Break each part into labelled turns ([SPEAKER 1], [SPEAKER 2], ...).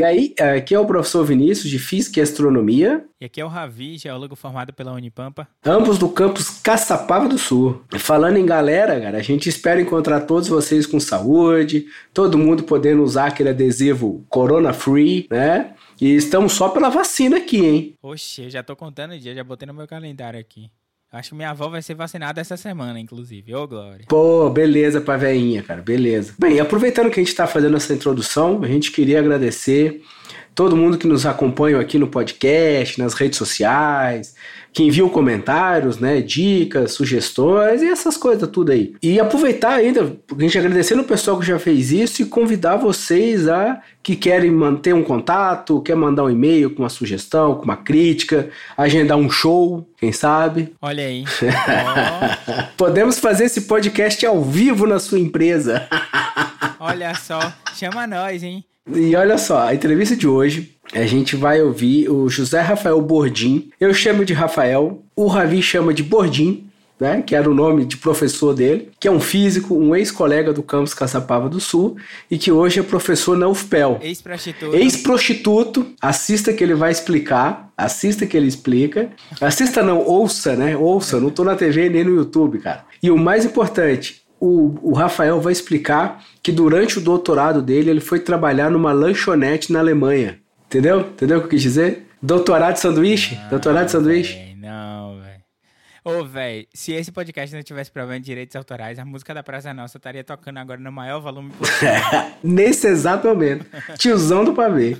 [SPEAKER 1] E aí, aqui é o professor Vinícius de Física e Astronomia.
[SPEAKER 2] E aqui é o Ravi, geólogo formado pela Unipampa.
[SPEAKER 1] Ambos do campus Caçapava do Sul. Falando em galera, cara, a gente espera encontrar todos vocês com saúde, todo mundo podendo usar aquele adesivo Corona Free, né? E estamos só pela vacina aqui, hein?
[SPEAKER 2] Oxe, eu já tô contando o dia, já botei no meu calendário aqui. Acho que minha avó vai ser vacinada essa semana, inclusive. Ô, Glória.
[SPEAKER 1] Pô, beleza pra veinha, cara, beleza. Bem, aproveitando que a gente tá fazendo essa introdução, a gente queria agradecer todo mundo que nos acompanha aqui no podcast, nas redes sociais, que enviam comentários, né, dicas, sugestões e essas coisas tudo aí. E aproveitar ainda, a gente agradecendo o pessoal que já fez isso e convidar vocês a que querem manter um contato, quer mandar um e-mail com uma sugestão, com uma crítica, agendar um show, quem sabe.
[SPEAKER 2] Olha aí.
[SPEAKER 1] Oh. Podemos fazer esse podcast ao vivo na sua empresa.
[SPEAKER 2] Olha só, chama nós, hein?
[SPEAKER 1] E olha só, a entrevista de hoje, a gente vai ouvir o José Rafael Bordim. Eu chamo de Rafael, o Ravi chama de Bordim, né, que era o nome de professor dele, que é um físico, um ex-colega do campus Caçapava do Sul e que hoje é professor na UFPEL.
[SPEAKER 2] Ex-prostituto.
[SPEAKER 1] Ex-prostituto, assista que ele vai explicar, assista que ele explica. Assista não, ouça, né? Ouça, não tô na TV nem no YouTube, cara. E o mais importante, o, o Rafael vai explicar que durante o doutorado dele ele foi trabalhar numa lanchonete na Alemanha. Entendeu? Entendeu o que eu quis dizer? Doutorado de sanduíche?
[SPEAKER 2] Não,
[SPEAKER 1] doutorado de sanduíche?
[SPEAKER 2] Véi, não, velho. Ô, velho, se esse podcast não tivesse problema de direitos autorais, a música da Praça Nossa estaria tocando agora no maior volume possível.
[SPEAKER 1] Nesse exato momento. Tiozão do pavê.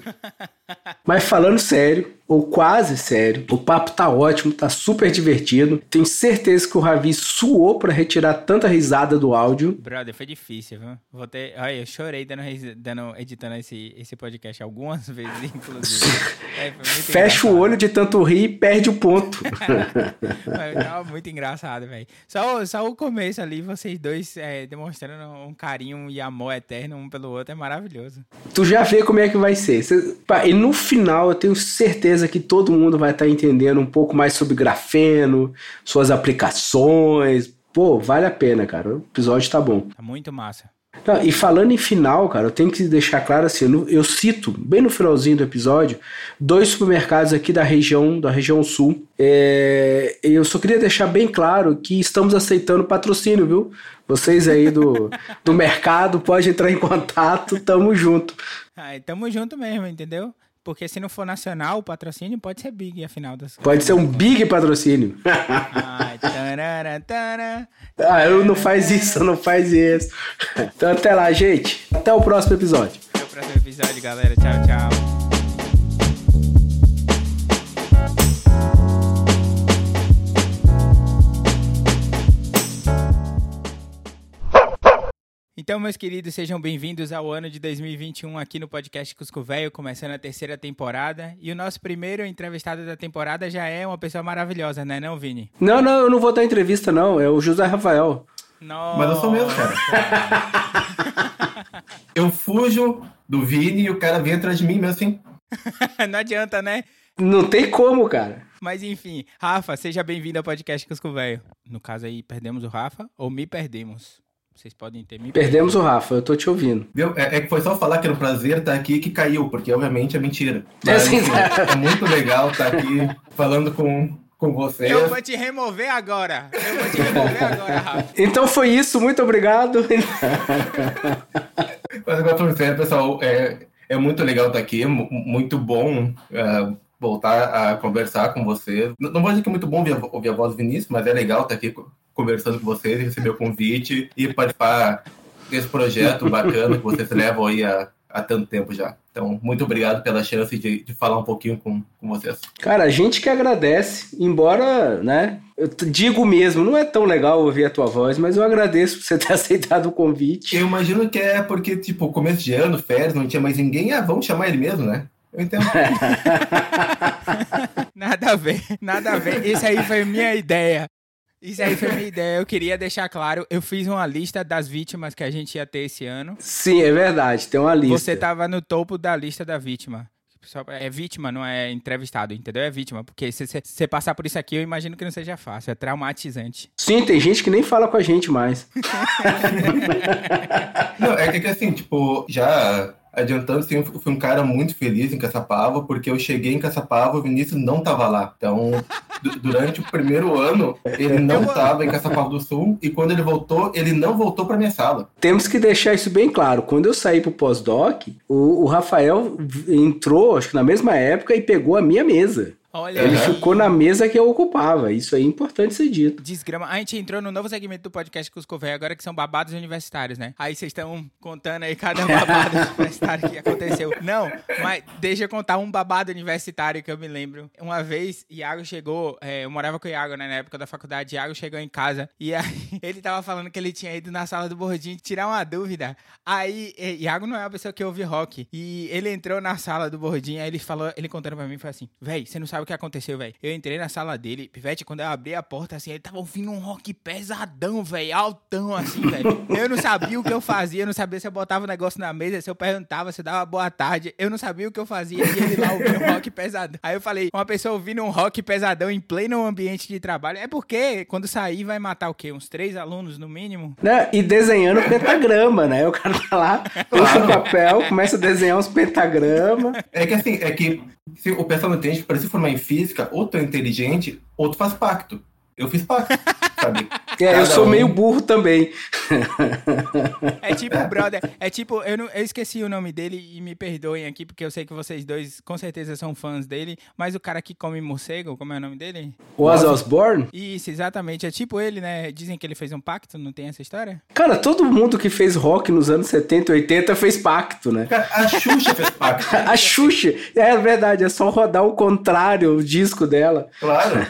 [SPEAKER 1] Mas falando sério, ou quase sério, o papo tá ótimo, tá super divertido. Tenho certeza que o Ravi suou para retirar tanta risada do áudio.
[SPEAKER 2] Brother, foi difícil, viu? Vou ter... Olha, eu chorei dando, dando, editando esse, esse podcast algumas vezes, inclusive.
[SPEAKER 1] É, Fecha engraçado. o olho de tanto rir e perde o ponto.
[SPEAKER 2] tava muito engraçado, velho. Só, só o começo ali, vocês dois é, demonstrando um carinho e amor eterno um pelo outro, é maravilhoso.
[SPEAKER 1] Tu já vê como é que vai ser. E no final, eu tenho certeza que todo mundo vai estar tá entendendo um pouco mais sobre grafeno, suas aplicações. Pô, vale a pena, cara. O episódio tá bom.
[SPEAKER 2] Tá muito massa.
[SPEAKER 1] Não, e falando em final, cara, eu tenho que deixar claro assim, eu, eu cito, bem no finalzinho do episódio, dois supermercados aqui da região, da região sul. É, eu só queria deixar bem claro que estamos aceitando patrocínio, viu? Vocês aí do, do mercado podem entrar em contato, tamo junto.
[SPEAKER 2] Ah, tamo junto mesmo, entendeu? Porque se não for nacional, o patrocínio pode ser big, afinal das
[SPEAKER 1] Pode ser um big patrocínio.
[SPEAKER 2] Ai, tarara, tarara,
[SPEAKER 1] ah, eu não faz isso, não faz isso. Então até lá, gente. Até o próximo episódio.
[SPEAKER 2] Até o próximo episódio, galera. Tchau, tchau. Então, meus queridos, sejam bem-vindos ao ano de 2021 aqui no podcast Cusco Velho, começando a terceira temporada. E o nosso primeiro entrevistado da temporada já é uma pessoa maravilhosa, né, não, Vini?
[SPEAKER 1] Não, não, eu não vou dar entrevista, não. É o José Rafael.
[SPEAKER 3] Nossa. Mas eu sou mesmo, cara. eu fujo do Vini e o cara vem atrás de mim mesmo assim.
[SPEAKER 2] não adianta, né?
[SPEAKER 1] Não tem como, cara.
[SPEAKER 2] Mas enfim, Rafa, seja bem-vindo ao podcast Cusco Velho. No caso aí, perdemos o Rafa ou me perdemos? Vocês podem ter me
[SPEAKER 1] Perdemos o Rafa, eu tô te ouvindo.
[SPEAKER 3] É, é, que foi só falar que era um prazer estar aqui que caiu, porque obviamente é mentira. Mas, é, é muito legal estar aqui falando com, com você.
[SPEAKER 2] Eu vou te remover agora. Eu vou te remover agora, Rafa.
[SPEAKER 1] Então foi isso, muito obrigado.
[SPEAKER 3] Mas agora sério, pessoal, é, é muito legal estar aqui, muito bom. Uh, voltar a conversar com você. Não vou dizer que é muito bom ouvir a, ouvir a voz do Vinícius, mas é legal estar aqui conversando com vocês, receber o convite e participar desse projeto bacana que vocês levam aí há, há tanto tempo já. Então, muito obrigado pela chance de, de falar um pouquinho com, com vocês.
[SPEAKER 1] Cara, a gente que agradece, embora, né, eu digo mesmo, não é tão legal ouvir a tua voz, mas eu agradeço por você ter aceitado o convite.
[SPEAKER 3] Eu imagino que é porque, tipo, começo de ano, férias, não tinha mais ninguém, ah, vamos chamar ele mesmo, né? Eu entendo.
[SPEAKER 2] nada a ver, nada a ver. Isso aí foi minha ideia. Isso aí foi minha ideia. Eu queria deixar claro, eu fiz uma lista das vítimas que a gente ia ter esse ano.
[SPEAKER 1] Sim, é verdade, tem uma lista.
[SPEAKER 2] Você tava no topo da lista da vítima. É vítima, não é entrevistado, entendeu? É vítima. Porque se você passar por isso aqui, eu imagino que não seja fácil. É traumatizante.
[SPEAKER 1] Sim, tem gente que nem fala com a gente mais.
[SPEAKER 3] não, é que assim, tipo, já adiantando, assim, eu fui um cara muito feliz em Caçapava, porque eu cheguei em Caçapava, o Vinícius não estava lá. Então, durante o primeiro ano, ele não estava em Caçapava do Sul, e quando ele voltou, ele não voltou para minha sala.
[SPEAKER 1] Temos que deixar isso bem claro. Quando eu saí pro pós-doc, o, o Rafael entrou, acho que na mesma época, e pegou a minha mesa. Olha, ele ficou na mesa que eu ocupava. Isso é importante ser dito.
[SPEAKER 2] Desgrama. A gente entrou no novo segmento do podcast Cusco Velho, agora que são babados universitários, né? Aí vocês estão contando aí cada babado universitário que aconteceu. Não, mas deixa eu contar um babado universitário que eu me lembro. Uma vez, Iago chegou, é, eu morava com o Iago né, na época da faculdade, Iago chegou em casa e aí ele tava falando que ele tinha ido na sala do Bordinho tirar uma dúvida. Aí, Iago não é uma pessoa que ouve rock. E ele entrou na sala do Bordinho, aí ele falou, ele contando pra mim, foi assim, véi, você não sabe sabe o que aconteceu, velho? Eu entrei na sala dele, Pivete, quando eu abri a porta, assim, ele tava ouvindo um rock pesadão, velho, altão, assim, velho. Eu não sabia o que eu fazia, eu não sabia se eu botava o negócio na mesa, se eu perguntava, se eu dava boa tarde. Eu não sabia o que eu fazia e ele lá ouvindo um rock pesadão. Aí eu falei, uma pessoa ouvindo um rock pesadão em pleno ambiente de trabalho, é porque quando sair vai matar o quê? Uns três alunos no mínimo?
[SPEAKER 1] Né? E desenhando pentagrama, né? O cara tá lá, puxa o papel, começa a desenhar uns pentagramas.
[SPEAKER 3] É que assim, é que se o pessoal não entende que para se formar em física, ou tu é inteligente, ou tu faz pacto. Eu fiz pacto, sabe?
[SPEAKER 1] É, eu sou um... meio burro também.
[SPEAKER 2] É tipo, brother, é tipo, eu, não, eu esqueci o nome dele e me perdoem aqui, porque eu sei que vocês dois com certeza são fãs dele, mas o cara que come morcego, como é o nome dele?
[SPEAKER 1] O Ozzy Osbourne?
[SPEAKER 2] Isso, exatamente. É tipo ele, né? Dizem que ele fez um pacto, não tem essa história?
[SPEAKER 1] Cara, todo mundo que fez rock nos anos 70 e 80 fez pacto, né?
[SPEAKER 3] A Xuxa fez pacto.
[SPEAKER 1] a Xuxa, é verdade, é só rodar o contrário, o disco dela.
[SPEAKER 3] Claro.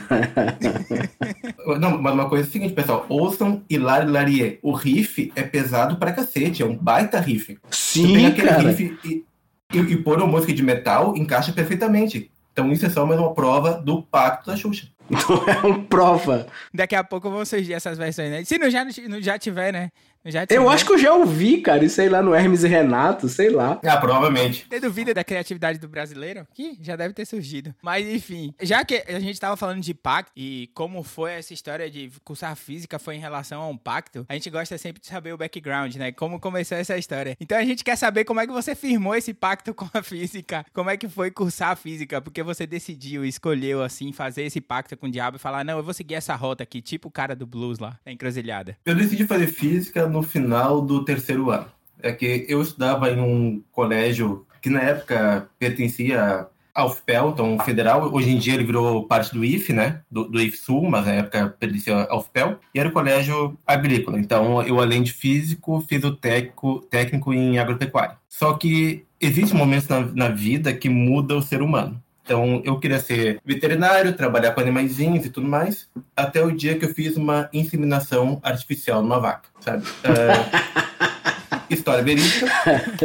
[SPEAKER 3] não, mas uma coisa é a seguinte, pessoal, ouçam Hilari Larie. O riff é pesado pra cacete, é um baita riff.
[SPEAKER 1] Sim, tem aquele cara.
[SPEAKER 3] riff e, e, e pôr uma música de metal encaixa perfeitamente. Então isso é só mais uma prova do pacto da Xuxa.
[SPEAKER 1] Não é uma prova.
[SPEAKER 2] Daqui a pouco vão surgir essas versões, né? Se não já, não já tiver, né?
[SPEAKER 1] Já eu acho que eu já ouvi, cara, isso sei lá no Hermes e Renato, sei lá.
[SPEAKER 3] Ah, provavelmente.
[SPEAKER 2] Tem dúvida da criatividade do brasileiro? Que já deve ter surgido. Mas enfim, já que a gente tava falando de pacto e como foi essa história de cursar física foi em relação a um pacto, a gente gosta sempre de saber o background, né? Como começou essa história. Então a gente quer saber como é que você firmou esse pacto com a física, como é que foi cursar física, porque você decidiu, escolheu assim, fazer esse pacto com o diabo e falar: não, eu vou seguir essa rota aqui, tipo o cara do blues lá, da encruzilhada.
[SPEAKER 3] Eu decidi fazer física no final do terceiro ano. É que eu estudava em um colégio que na época pertencia ao então federal. Hoje em dia ele virou parte do IF, né? Do, do IF Sul, mas na época pertencia ao FPEL. E era o colégio agrícola. Então eu, além de físico, fiz o técnico, técnico em agropecuária. Só que existem momentos na, na vida que muda o ser humano. Então, eu queria ser veterinário, trabalhar com animaizinhos e tudo mais, até o dia que eu fiz uma inseminação artificial numa vaca, sabe? Uh, história verídica.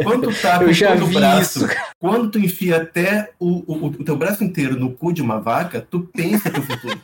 [SPEAKER 3] Quando tu tá com todo o braço, isso. quando tu enfia até o, o, o, teu braço inteiro no cu de uma vaca, tu pensa teu futuro.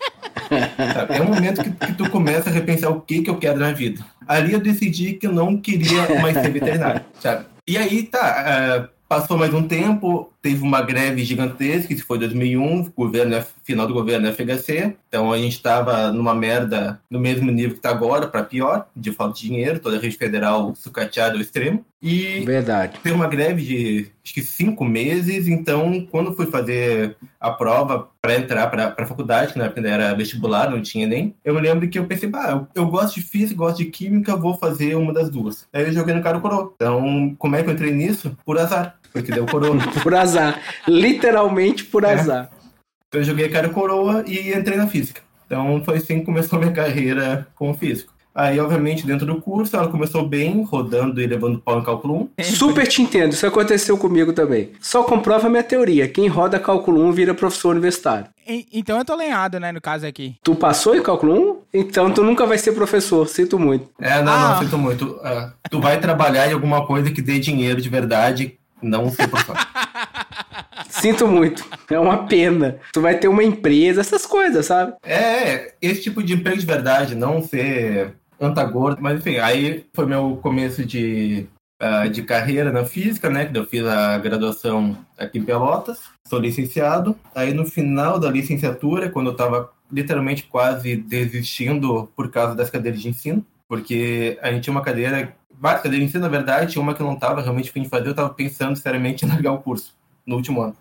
[SPEAKER 3] Sabe? É um momento que, que, tu começa a repensar o que, que eu quero na vida. Ali eu decidi que eu não queria mais ser veterinário, sabe? E aí, tá, uh, passou mais um tempo, teve uma greve gigantesca, que foi 2001, governo, final do governo FHC. Então a gente estava numa merda no mesmo nível que está agora, para pior, de falta de dinheiro, toda a rede federal sucateada ao extremo. E
[SPEAKER 1] Verdade.
[SPEAKER 3] teve uma greve de acho que cinco meses. Então, quando fui fazer a prova para entrar para a faculdade, que na época era vestibular, não tinha nem, eu me lembro que eu pensei, bah, eu, eu gosto de física, gosto de química, vou fazer uma das duas. Aí eu joguei no cara coroa. Então, como é que eu entrei nisso? Por azar. Porque deu coroa.
[SPEAKER 1] por azar. Literalmente por é. azar.
[SPEAKER 3] Então eu joguei cara coroa e entrei na física. Então foi assim que começou a minha carreira como físico. Aí, obviamente, dentro do curso, ela começou bem, rodando e levando pau em cálculo
[SPEAKER 1] 1. Super te entendo, isso aconteceu comigo também. Só comprova a minha teoria: quem roda cálculo 1 vira professor universitário.
[SPEAKER 2] então eu tô lenhado, né, no caso aqui.
[SPEAKER 1] Tu passou em cálculo 1? Então tu nunca vai ser professor, sinto muito.
[SPEAKER 3] É, não, ah. não, sinto muito. Uh, tu vai trabalhar em alguma coisa que dê dinheiro de verdade, não ser professor.
[SPEAKER 1] Sinto muito. É uma pena. Tu vai ter uma empresa, essas coisas, sabe?
[SPEAKER 3] É, esse tipo de emprego de verdade, não ser antagônico. Mas enfim, aí foi meu começo de, uh, de carreira na física, né? Que eu fiz a graduação aqui em Pelotas. Sou licenciado. Aí no final da licenciatura, quando eu estava literalmente quase desistindo por causa das cadeiras de ensino, porque a gente tinha uma cadeira várias cadeiras na verdade, uma que eu não estava realmente fim de fazer, eu estava pensando seriamente em largar o curso no último ano.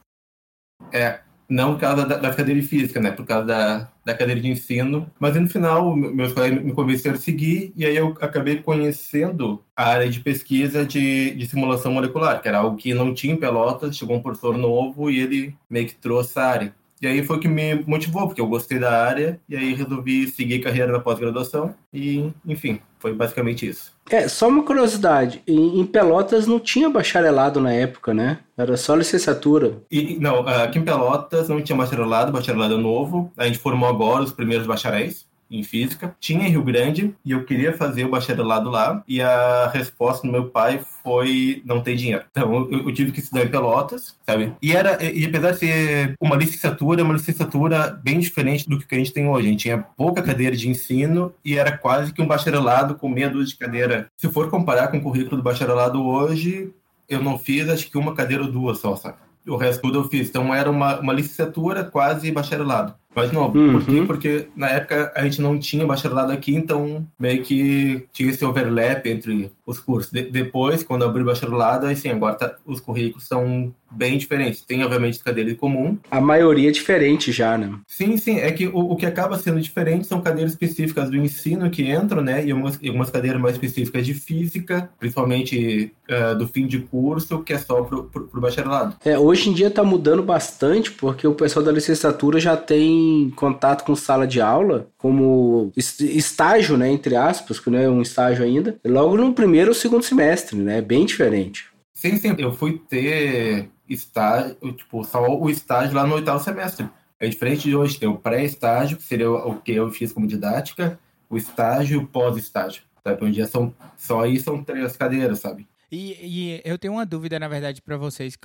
[SPEAKER 3] É, não por causa da, da, cadeira de física, né? Por causa da, da cadeira de ensino. Mas no final, meus colegas me convenceram a seguir, e aí eu acabei conhecendo a área de pesquisa de, de simulação molecular, que era algo que não tinha em Pelotas, chegou um professor novo e ele meio que trouxe a área. E aí foi o que me motivou, porque eu gostei da área, e aí resolvi seguir carreira na pós-graduação, e enfim, foi basicamente isso.
[SPEAKER 1] É, só uma curiosidade, em, Pelotas não tinha bacharelado na época, né? Era só licenciatura.
[SPEAKER 3] E, não, aqui em Pelotas não tinha bacharelado, bacharelado novo, a gente formou agora os primeiros bacharéis, em física. Tinha em Rio Grande e eu queria fazer o bacharelado lá. E a resposta do meu pai foi não tem dinheiro. Então eu, eu tive que estudar em Pelotas, sabe? E era, e apesar de ser uma licenciatura, uma licenciatura bem diferente do que a gente tem hoje. A gente tinha pouca cadeira de ensino e era quase que um bacharelado com meia dúzia de cadeira. Se for comparar com o currículo do bacharelado hoje, eu não fiz acho que uma cadeira ou duas só, sabe? O resto tudo eu fiz. Então era uma, uma licenciatura quase bacharelado. Mas não, uhum. por quê? Uhum. Porque na época a gente não tinha bacharelado aqui, então meio que tinha esse overlap entre os cursos. De depois, quando abri o bacharelado, aí sim, agora tá, os currículos são bem diferentes. Tem, obviamente, cadeira comum.
[SPEAKER 1] A maioria é diferente já, né?
[SPEAKER 3] Sim, sim. É que o, o que acaba sendo diferente são cadeiras específicas do ensino que entram, né? E algumas, algumas cadeiras mais específicas de física, principalmente uh, do fim de curso, que é só pro, pro, pro bacharelado.
[SPEAKER 1] É, hoje em dia tá mudando bastante, porque o pessoal da licenciatura já tem contato com sala de aula, como estágio, né? Entre aspas, que não é um estágio ainda, logo no primeiro ou segundo semestre, né? Bem diferente.
[SPEAKER 3] Sim, sim. Eu fui ter estágio, tipo, só o estágio lá no oitavo semestre. É diferente de hoje, tem o pré-estágio, que seria o que eu fiz como didática, o estágio e o pós-estágio. Sabe? Um dia são, só aí são três cadeiras, sabe?
[SPEAKER 2] E, e, eu tenho uma dúvida, na verdade, para vocês.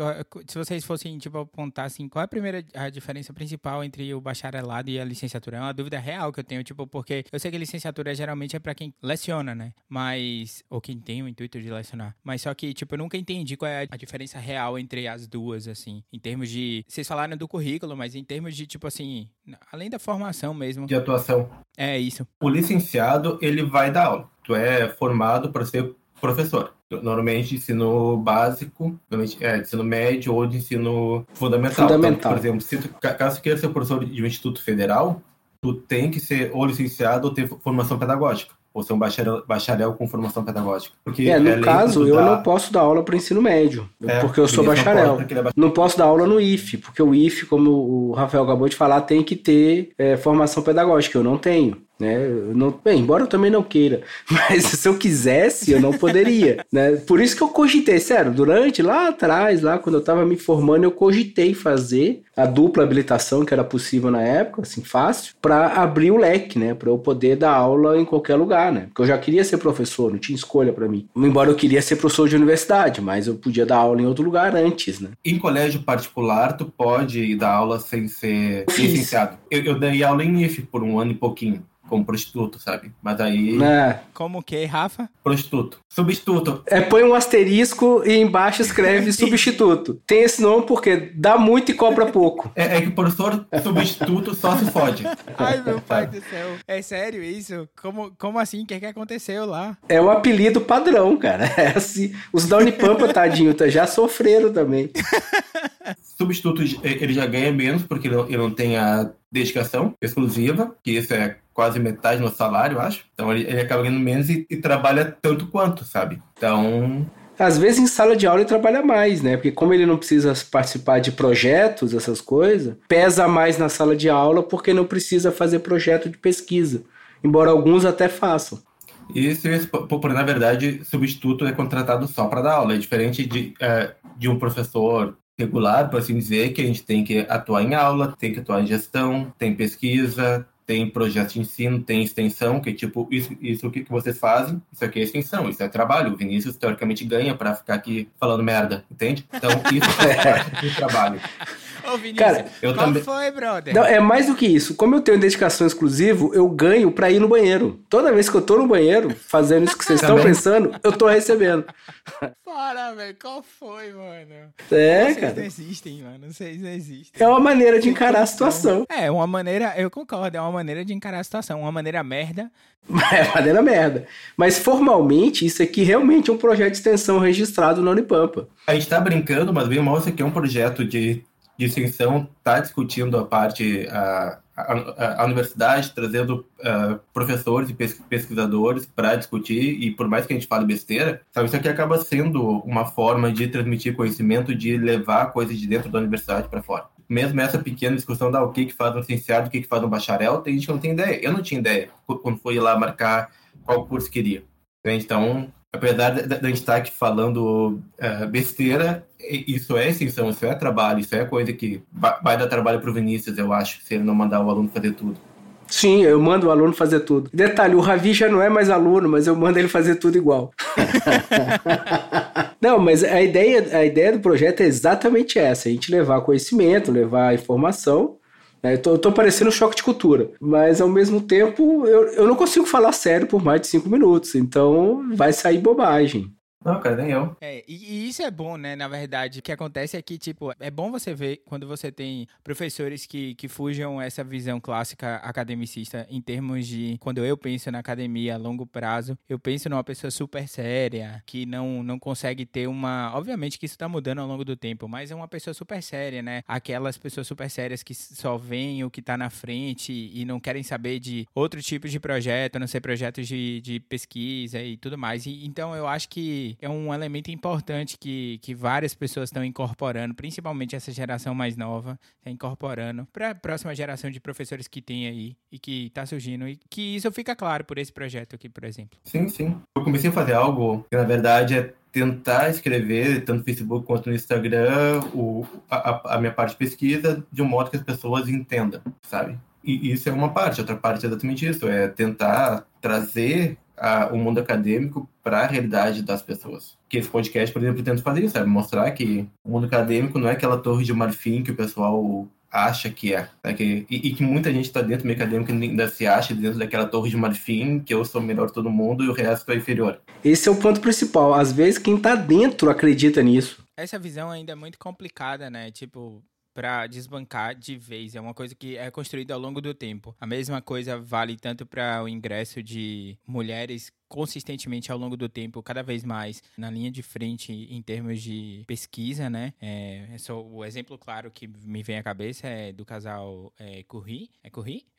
[SPEAKER 2] Se vocês fossem, tipo, apontar, assim, qual é a primeira a diferença principal entre o bacharelado e a licenciatura? É uma dúvida real que eu tenho, tipo, porque eu sei que a licenciatura geralmente é para quem leciona, né? Mas, ou quem tem o intuito de lecionar. Mas só que, tipo, eu nunca entendi qual é a diferença real entre as duas, assim, em termos de... Vocês falaram do currículo, mas em termos de, tipo, assim, além da formação mesmo.
[SPEAKER 3] De atuação.
[SPEAKER 2] É, isso.
[SPEAKER 3] O licenciado, ele vai dar aula. Tu é formado para ser professor. Normalmente ensino básico, é, ensino médio ou de ensino fundamental.
[SPEAKER 1] Fundamental.
[SPEAKER 3] Então, por exemplo, se tu, caso queira ser professor de um instituto federal, tu tem que ser ou licenciado ou ter formação pedagógica ou ser um bacharel, bacharel com formação pedagógica.
[SPEAKER 1] Porque é, no é caso, eu não posso dar aula para o ensino médio, é, porque eu sou bacharel. Não, pode, bacharel. não, posso dar aula no IF, porque o IF, como o Rafael acabou de falar, tem que ter é, formação pedagógica. Eu não tenho. Né? não, bem, embora eu também não queira, mas se eu quisesse, eu não poderia. né? Por isso que eu cogitei, sério, durante lá atrás, lá quando eu estava me formando, eu cogitei fazer a dupla habilitação que era possível na época, assim, fácil, para abrir o leque, né? Para eu poder dar aula em qualquer lugar, né? Porque eu já queria ser professor, não tinha escolha para mim. Embora eu queria ser professor de universidade, mas eu podia dar aula em outro lugar antes, né?
[SPEAKER 3] Em colégio particular, tu pode dar aula sem ser licenciado. Eu, eu dei aula em IF por um ano e pouquinho como prostituto, sabe? Mas aí.
[SPEAKER 2] É. Como que, Rafa?
[SPEAKER 3] Prostituto. Substituto.
[SPEAKER 1] É, põe um asterisco e embaixo escreve substituto. Tem esse nome porque dá muito e cobra pouco.
[SPEAKER 3] É, é que o professor substituto só se fode.
[SPEAKER 2] Ai, meu pai do céu. É sério isso? Como, como assim? O que, é que aconteceu lá?
[SPEAKER 1] É um apelido padrão, cara. É assim. Os da Unipampa, tadinho, tá, já sofreram também.
[SPEAKER 3] Substituto, ele já ganha menos porque ele não tem a dedicação exclusiva, que isso é quase metade do meu salário, eu acho. Então ele, ele acaba ganhando menos e, e, trabalha tanto quanto, sabe? Então.
[SPEAKER 1] Às vezes em sala de aula ele trabalha mais, né? Porque como ele não precisa participar de projetos, essas coisas, pesa mais na sala de aula porque não precisa fazer projeto de pesquisa. Embora alguns até façam.
[SPEAKER 3] Isso, isso porque na verdade, substituto é contratado só para dar aula. É diferente de, é, de um professor regular, por assim dizer, que a gente tem que atuar em aula, tem que atuar em gestão, tem pesquisa, tem projeto de ensino, tem extensão, que tipo, isso, isso que vocês fazem, isso aqui é extensão, isso é trabalho. O Vinícius, teoricamente, ganha para ficar aqui falando merda, entende? Então, isso é parte do trabalho.
[SPEAKER 2] Ô, Vinícius, Cara, eu qual também... foi, brother? Não,
[SPEAKER 1] é mais do que isso. Como eu tenho dedicação exclusivo, eu ganho pra ir no banheiro. Toda vez que eu tô no banheiro, fazendo isso que vocês estão pensando, eu tô recebendo.
[SPEAKER 2] Para, velho. Qual foi, mano?
[SPEAKER 1] É,
[SPEAKER 2] vocês
[SPEAKER 1] cara.
[SPEAKER 2] Vocês não existem, mano. Vocês não existem.
[SPEAKER 1] É uma maneira de encarar a situação.
[SPEAKER 2] É, uma maneira, eu concordo, é uma maneira de encarar a situação. Uma maneira merda.
[SPEAKER 1] É uma maneira merda. Mas formalmente, isso aqui realmente é um projeto de extensão registrado na Unipampa.
[SPEAKER 3] A gente tá brincando, mas bem mal, isso aqui é um projeto de, extensão, tá discutindo a parte. A a, a, universidade trazendo uh, professores e pesquisadores para discutir, e por mais que a gente fale besteira, sabe, isso aqui acaba sendo uma forma de transmitir conhecimento, de levar coisas de dentro da universidade para fora. Mesmo essa pequena discussão da o que, que faz um licenciado, o que, que faz um bacharel, tem gente que não tem ideia. Eu não tinha ideia quando fui lá marcar qual curso queria. Então, apesar da gente estar aqui falando uh, besteira, isso é extensão, isso é trabalho, isso é coisa que vai dar trabalho para o Vinícius, eu acho, se ele não mandar o aluno fazer tudo.
[SPEAKER 1] Sim, eu mando o aluno fazer tudo. Detalhe, o Ravi já não é mais aluno, mas eu mando ele fazer tudo igual. não, mas a ideia, a ideia do projeto é exatamente essa: a gente levar conhecimento, levar informação é, eu tô, eu tô parecendo um choque de cultura. Mas ao mesmo tempo, eu, eu não consigo falar sério por mais de cinco minutos. Então vai sair bobagem.
[SPEAKER 3] Não, cara, nem eu.
[SPEAKER 2] É, e, e, isso é bom, né? Na verdade, o que acontece é que, tipo, é bom você ver quando você tem professores que, que fujam essa visão clássica academicista em termos de. Quando eu penso na academia a longo prazo, eu penso numa pessoa super séria, que não, não consegue ter uma. Obviamente que isso tá mudando ao longo do tempo, mas é uma pessoa super séria, né? Aquelas pessoas super sérias que só veem o que tá na frente e não querem saber de outro tipo de projeto, a não ser projetos de, de pesquisa e tudo mais. E, então eu acho que é um elemento importante que, que várias pessoas estão incorporando, principalmente essa geração mais nova, está incorporando para a próxima geração de professores que tem aí e que está surgindo. E que isso fica claro por esse projeto aqui, por exemplo.
[SPEAKER 3] Sim, sim. Eu comecei a fazer algo que, na verdade, é tentar escrever, tanto no Facebook quanto no Instagram, o, a, a minha parte de pesquisa, de um modo que as pessoas entendam, sabe? E isso é uma parte, outra parte é exatamente isso, é tentar trazer a, o mundo acadêmico para a realidade das pessoas. Que esse podcast, por exemplo, tenta fazer isso, sabe? Mostrar que o mundo acadêmico não é aquela torre de marfim que o pessoal acha que é. Né? Que, e, e, que muita gente está dentro do meio acadêmico ainda se acha dentro daquela torre de marfim, que eu sou melhor todo mundo e o resto é inferior.
[SPEAKER 1] Esse é o ponto principal. Às vezes quem está dentro acredita nisso.
[SPEAKER 2] Essa visão ainda é muito complicada, né? Tipo, para desbancar de vez. É uma coisa que é construída ao longo do tempo. A mesma coisa vale tanto para o ingresso de mulheres consistentemente ao longo do tempo, cada vez mais na linha de frente em termos de pesquisa, né? É, é só o exemplo claro que me vem à cabeça é do casal é. É Curri?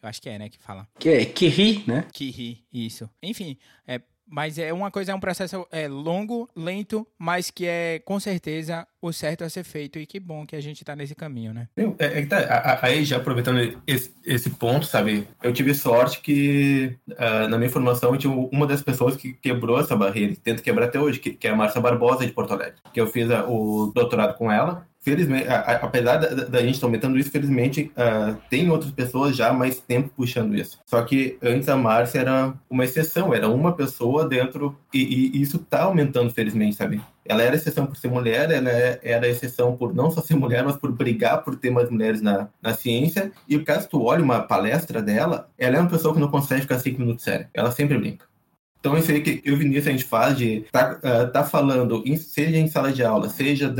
[SPEAKER 2] Eu acho que é, né? Que fala.
[SPEAKER 1] Que é Kiri, né?
[SPEAKER 2] Kiri, isso. Enfim, é mas é uma coisa, é um processo é, longo, lento, mas que é com certeza o certo a ser feito. E que bom que a gente está nesse caminho, né?
[SPEAKER 3] É, é tá, aí, já aproveitando esse, esse, ponto, sabe? Eu tive sorte que uh, na minha formação eu tinha uma das pessoas que quebrou essa barreira, que tenta quebrar até hoje, que, que é a Márcia Barbosa de Porto Alegre. Que eu fiz a, o doutorado com ela felizmente, a, a, apesar da, da, gente estar aumentando isso, felizmente uh, tem outras pessoas já há mais tempo puxando isso. Só que antes a Márcia era uma exceção, era uma pessoa dentro, e, e isso está aumentando, felizmente, sabe? Ela era exceção por ser mulher, ela é, era exceção por não só ser mulher, mas por brigar por ter mais mulheres na, na ciência. E caso tu olhe uma palestra dela, ela é uma pessoa que não consegue ficar cinco minutos séria. Ela sempre brinca. Então, isso aí que eu e o Vinícius a gente faz de tá, uh, tá falando, em, seja em sala de aula, seja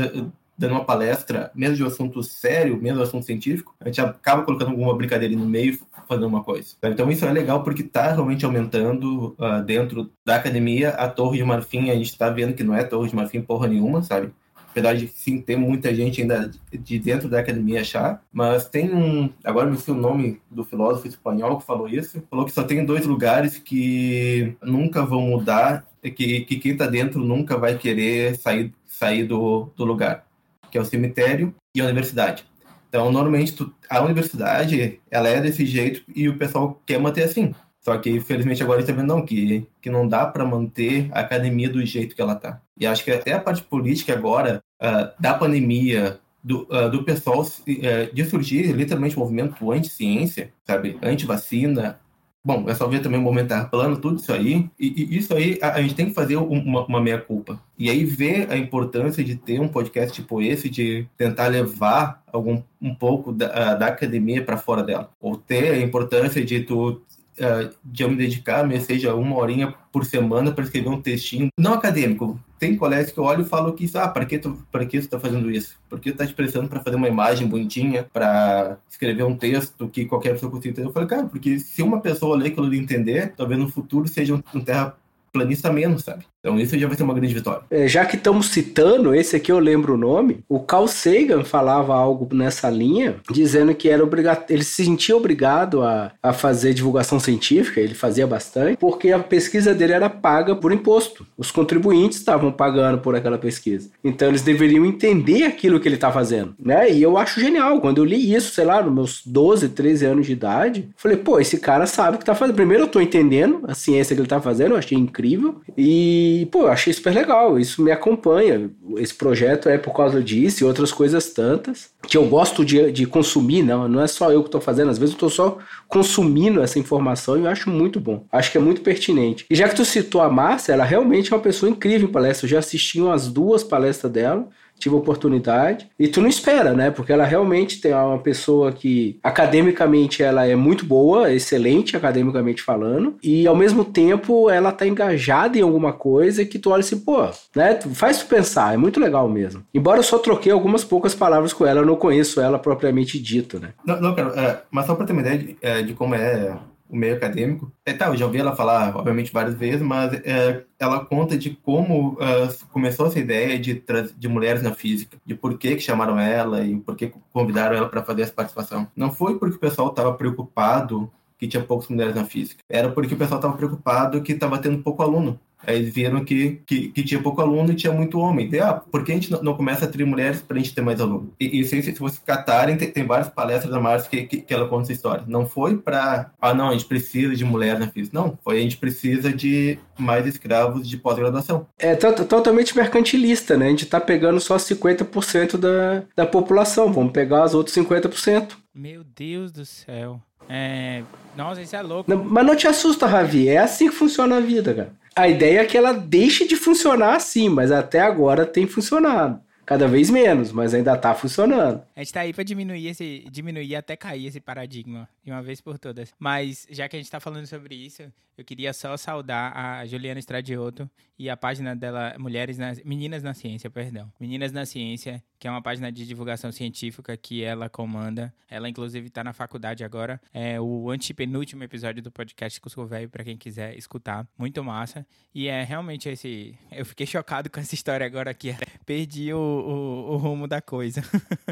[SPEAKER 3] dando uma palestra, mesmo de um assunto sério, mesmo de um assunto científico, a gente acaba colocando alguma brincadeira no meio fazendo uma coisa. Então isso é legal porque está realmente aumentando uh, dentro da academia. A Torre de Marfim, a gente está vendo que não é Torre de Marfim porra nenhuma, sabe? apesar de sim ter muita gente ainda de dentro da academia achar, mas tem um, agora me sei o nome do filósofo espanhol que falou isso, falou que só tem dois lugares que nunca vão mudar, que, que quem está dentro nunca vai querer sair, sair do, do lugar que é o cemitério, e a universidade. Então, normalmente, tu, a universidade, ela é desse jeito e o pessoal quer manter assim. Só que, infelizmente, agora está vendo não, que, que não dá para manter a academia do jeito que ela está. E acho que até a parte política agora, uh, da pandemia, do, uh, do pessoal uh, de surgir literalmente movimento anti-ciência, sabe? Anti-vacina, bom, é só ver também o momentar plano, tudo isso aí. E, e isso aí a, a, gente tem que fazer uma, uma meia-culpa. E aí ver a importância de ter um podcast tipo esse, de tentar levar algum um pouco da, da academia para fora dela. Ou ter a importância de tu uh, de eu me dedicar, seja uma horinha por semana para escrever um textinho, não acadêmico. Tem colegas que eu olho e falo que isso, ah, para que tu, para que tá fazendo isso? Por que tu tá te prestando para fazer uma imagem bonitinha, para escrever um texto que qualquer pessoa consiga entender? Eu falei, cara, porque se uma pessoa ler aquilo e entender, talvez no futuro seja um terra planista menos, sabe? Então isso já vai ser uma grande vitória.
[SPEAKER 1] É, já que estamos citando, esse aqui eu lembro o nome, o Carl Sagan falava algo nessa linha, dizendo que era obrigado, ele se sentia obrigado a, a fazer divulgação científica, ele fazia bastante, porque a pesquisa dele era paga por imposto. Os contribuintes estavam pagando por aquela pesquisa. Então eles deveriam entender aquilo que ele está fazendo, né? E eu acho genial. Quando eu li isso, sei lá, nos meus 12, 13 anos de idade, falei, pô, esse cara sabe o que está fazendo. Primeiro eu estou entendendo a ciência que ele está fazendo, eu achei incrível. E, pô, eu achei super legal. Isso me acompanha. Esse projeto é por causa disso e outras coisas tantas. Que eu gosto de, de consumir, não. Não é só eu que estou fazendo. Às vezes eu estou só consumindo essa informação e eu acho muito bom. Acho que é muito pertinente. E já que tu citou a Márcia, ela realmente é uma pessoa incrível em palestra. Eu já assisti umas duas palestras dela tive oportunidade. E tu não espera, né? Porque ela realmente tem uma pessoa que academicamente ela é muito boa, excelente academicamente falando, e ao mesmo tempo ela tá engajada em alguma coisa que tu olha assim, pô, né? Faz tu pensar, é muito legal mesmo. Embora eu só troquei algumas poucas palavras com ela, eu não conheço ela propriamente dito, né?
[SPEAKER 3] Não, não cara, é, mas só pra ter uma ideia de, é, de como é o meio acadêmico. É, tá, eu já ouvi ela falar, obviamente, várias vezes, mas é, ela conta de como uh, começou essa ideia de, de mulheres na física, de por que, que chamaram ela e por que convidaram ela para fazer essa participação. Não foi porque o pessoal estava preocupado que tinha poucas mulheres na física. Era porque o pessoal estava preocupado que estava tendo pouco aluno. Aí eles viram que, que, que, tinha pouco aluno e tinha muito homem. E, ah, por que a gente não começa a ter mulheres para a gente ter mais aluno? E, e se, se vocês catarem, tem, tem várias palestras da Márcia que, que, que, ela conta essa história. Não foi para, ah, não, a gente precisa de mulher na física. Não, foi a gente precisa de mais escravos de pós-graduação.
[SPEAKER 1] É totalmente mercantilista, né? A gente está pegando só 50% da, da população. Vamos pegar os outros 50%.
[SPEAKER 2] Meu Deus do céu. É... Nossa, isso é louco.
[SPEAKER 1] Não, mas não te assusta, Ravi. É assim que funciona a vida, cara. A ideia é que ela deixe de funcionar assim, mas até agora tem funcionado. Cada vez menos, mas ainda tá funcionando.
[SPEAKER 2] A gente tá aí pra diminuir esse. diminuir até cair esse paradigma de uma vez por todas. Mas já que a gente tá falando sobre isso, eu queria só saudar a Juliana Estradioto e a página dela, Mulheres nas, Meninas na Ciência, perdão. Meninas na Ciência, que é uma página de divulgação científica que ela comanda. Ela, inclusive, está na faculdade agora. É o antepenúltimo episódio do podcast Cusco Velho, para quem quiser escutar. Muito massa. E é realmente esse. Eu fiquei chocado com essa história agora aqui. Perdi o, o, o rumo da coisa.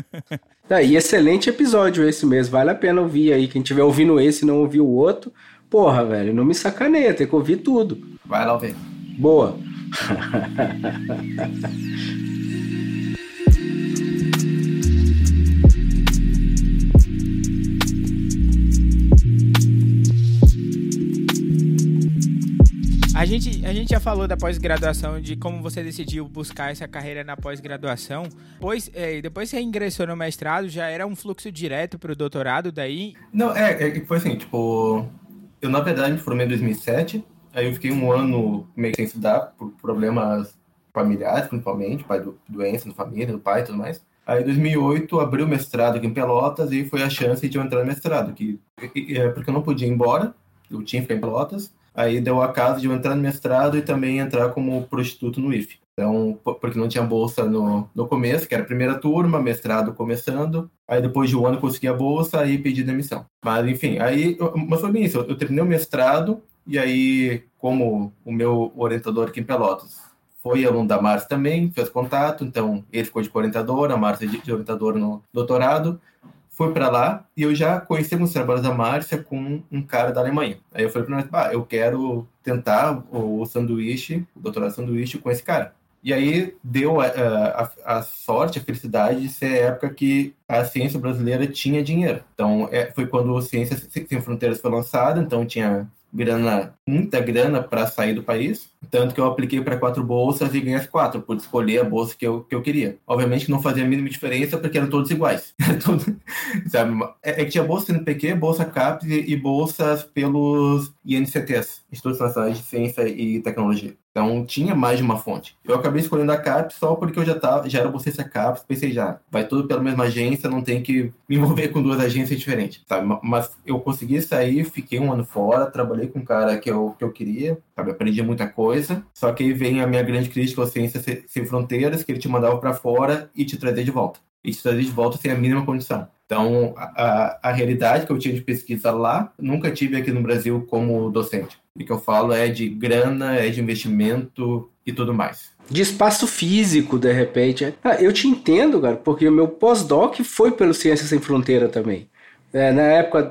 [SPEAKER 1] tá, e excelente episódio esse mesmo. Vale a pena ouvir aí. Quem estiver ouvindo esse e não ouviu o outro. Porra, velho, não me sacaneia, tem que ouvir tudo.
[SPEAKER 3] Vai lá ouvir.
[SPEAKER 1] Boa.
[SPEAKER 2] A gente, a gente já falou da pós-graduação, de como você decidiu buscar essa carreira na pós-graduação. Pois, é, depois você ingressou no mestrado, já era um fluxo direto para o doutorado daí?
[SPEAKER 3] Não, é, é, foi assim, tipo, eu na verdade me formei em 2007, aí eu fiquei um ano meio sem estudar, por problemas familiares, principalmente, pai do, doença na família, do pai e tudo mais. Aí, em 2008, abri o mestrado aqui em Pelotas e foi a chance de eu entrar no mestrado, que, é, porque eu não podia ir embora, eu tinha que ficar em Pelotas, Aí deu a casa de eu entrar no mestrado e também entrar como prostituto no IF. Então, porque não tinha bolsa no, no começo, que era a primeira turma, mestrado começando. Aí depois de um ano consegui a bolsa e pedi demissão. Mas enfim, aí, mas foi bem isso. Eu, eu terminei o mestrado e aí, como o meu orientador aqui em Pelotas foi aluno da Márcia também, fez contato, então ele ficou de orientador, a Márcia de, orientador no doutorado foi para lá e eu já conheci alguns trabalhos da Márcia com um cara da Alemanha. Aí eu falei para ele, ah, eu quero tentar o, sanduíche, o doutorado sanduíche com esse cara. E aí deu a, a, a, sorte, a felicidade de ser a época que a ciência brasileira tinha dinheiro. Então é, foi quando a Ciência Sem Fronteiras foi lançada, então tinha grana, muita grana para sair do país. Tanto que eu apliquei para quatro bolsas e ganhei as quatro, por escolher a bolsa que eu, que eu queria. Obviamente não fazia a mínima diferença, porque eram todos iguais. sabe? É, é, que tinha bolsa NPq, bolsa CAPES e, e bolsas pelos INCTs, Institutos Nacionais de Ciência e Tecnologia. Então tinha mais de uma fonte. Eu acabei escolhendo a CAPES só porque eu já, tava, já era bolsista CAPES, pensei já, vai tudo pela mesma agência, não tem que me envolver com duas agências diferentes, sabe? Mas eu consegui sair, fiquei um ano fora, trabalhei com um cara que eu, que eu queria, sabe? Aprendi muita coisa, só que aí vem a minha grande crítica à ciência sem fronteiras, que ele te mandava para fora e te trazia de volta. E te trazia de volta sem a mínima condição. Então, a, a realidade que eu tinha de pesquisa lá, nunca tive aqui no Brasil como docente. O que eu falo é de grana, é de investimento e tudo mais.
[SPEAKER 1] De espaço físico, de repente. Ah, eu te entendo, cara, porque o meu pós-doc foi pelo Ciências Sem Fronteira também. É, na época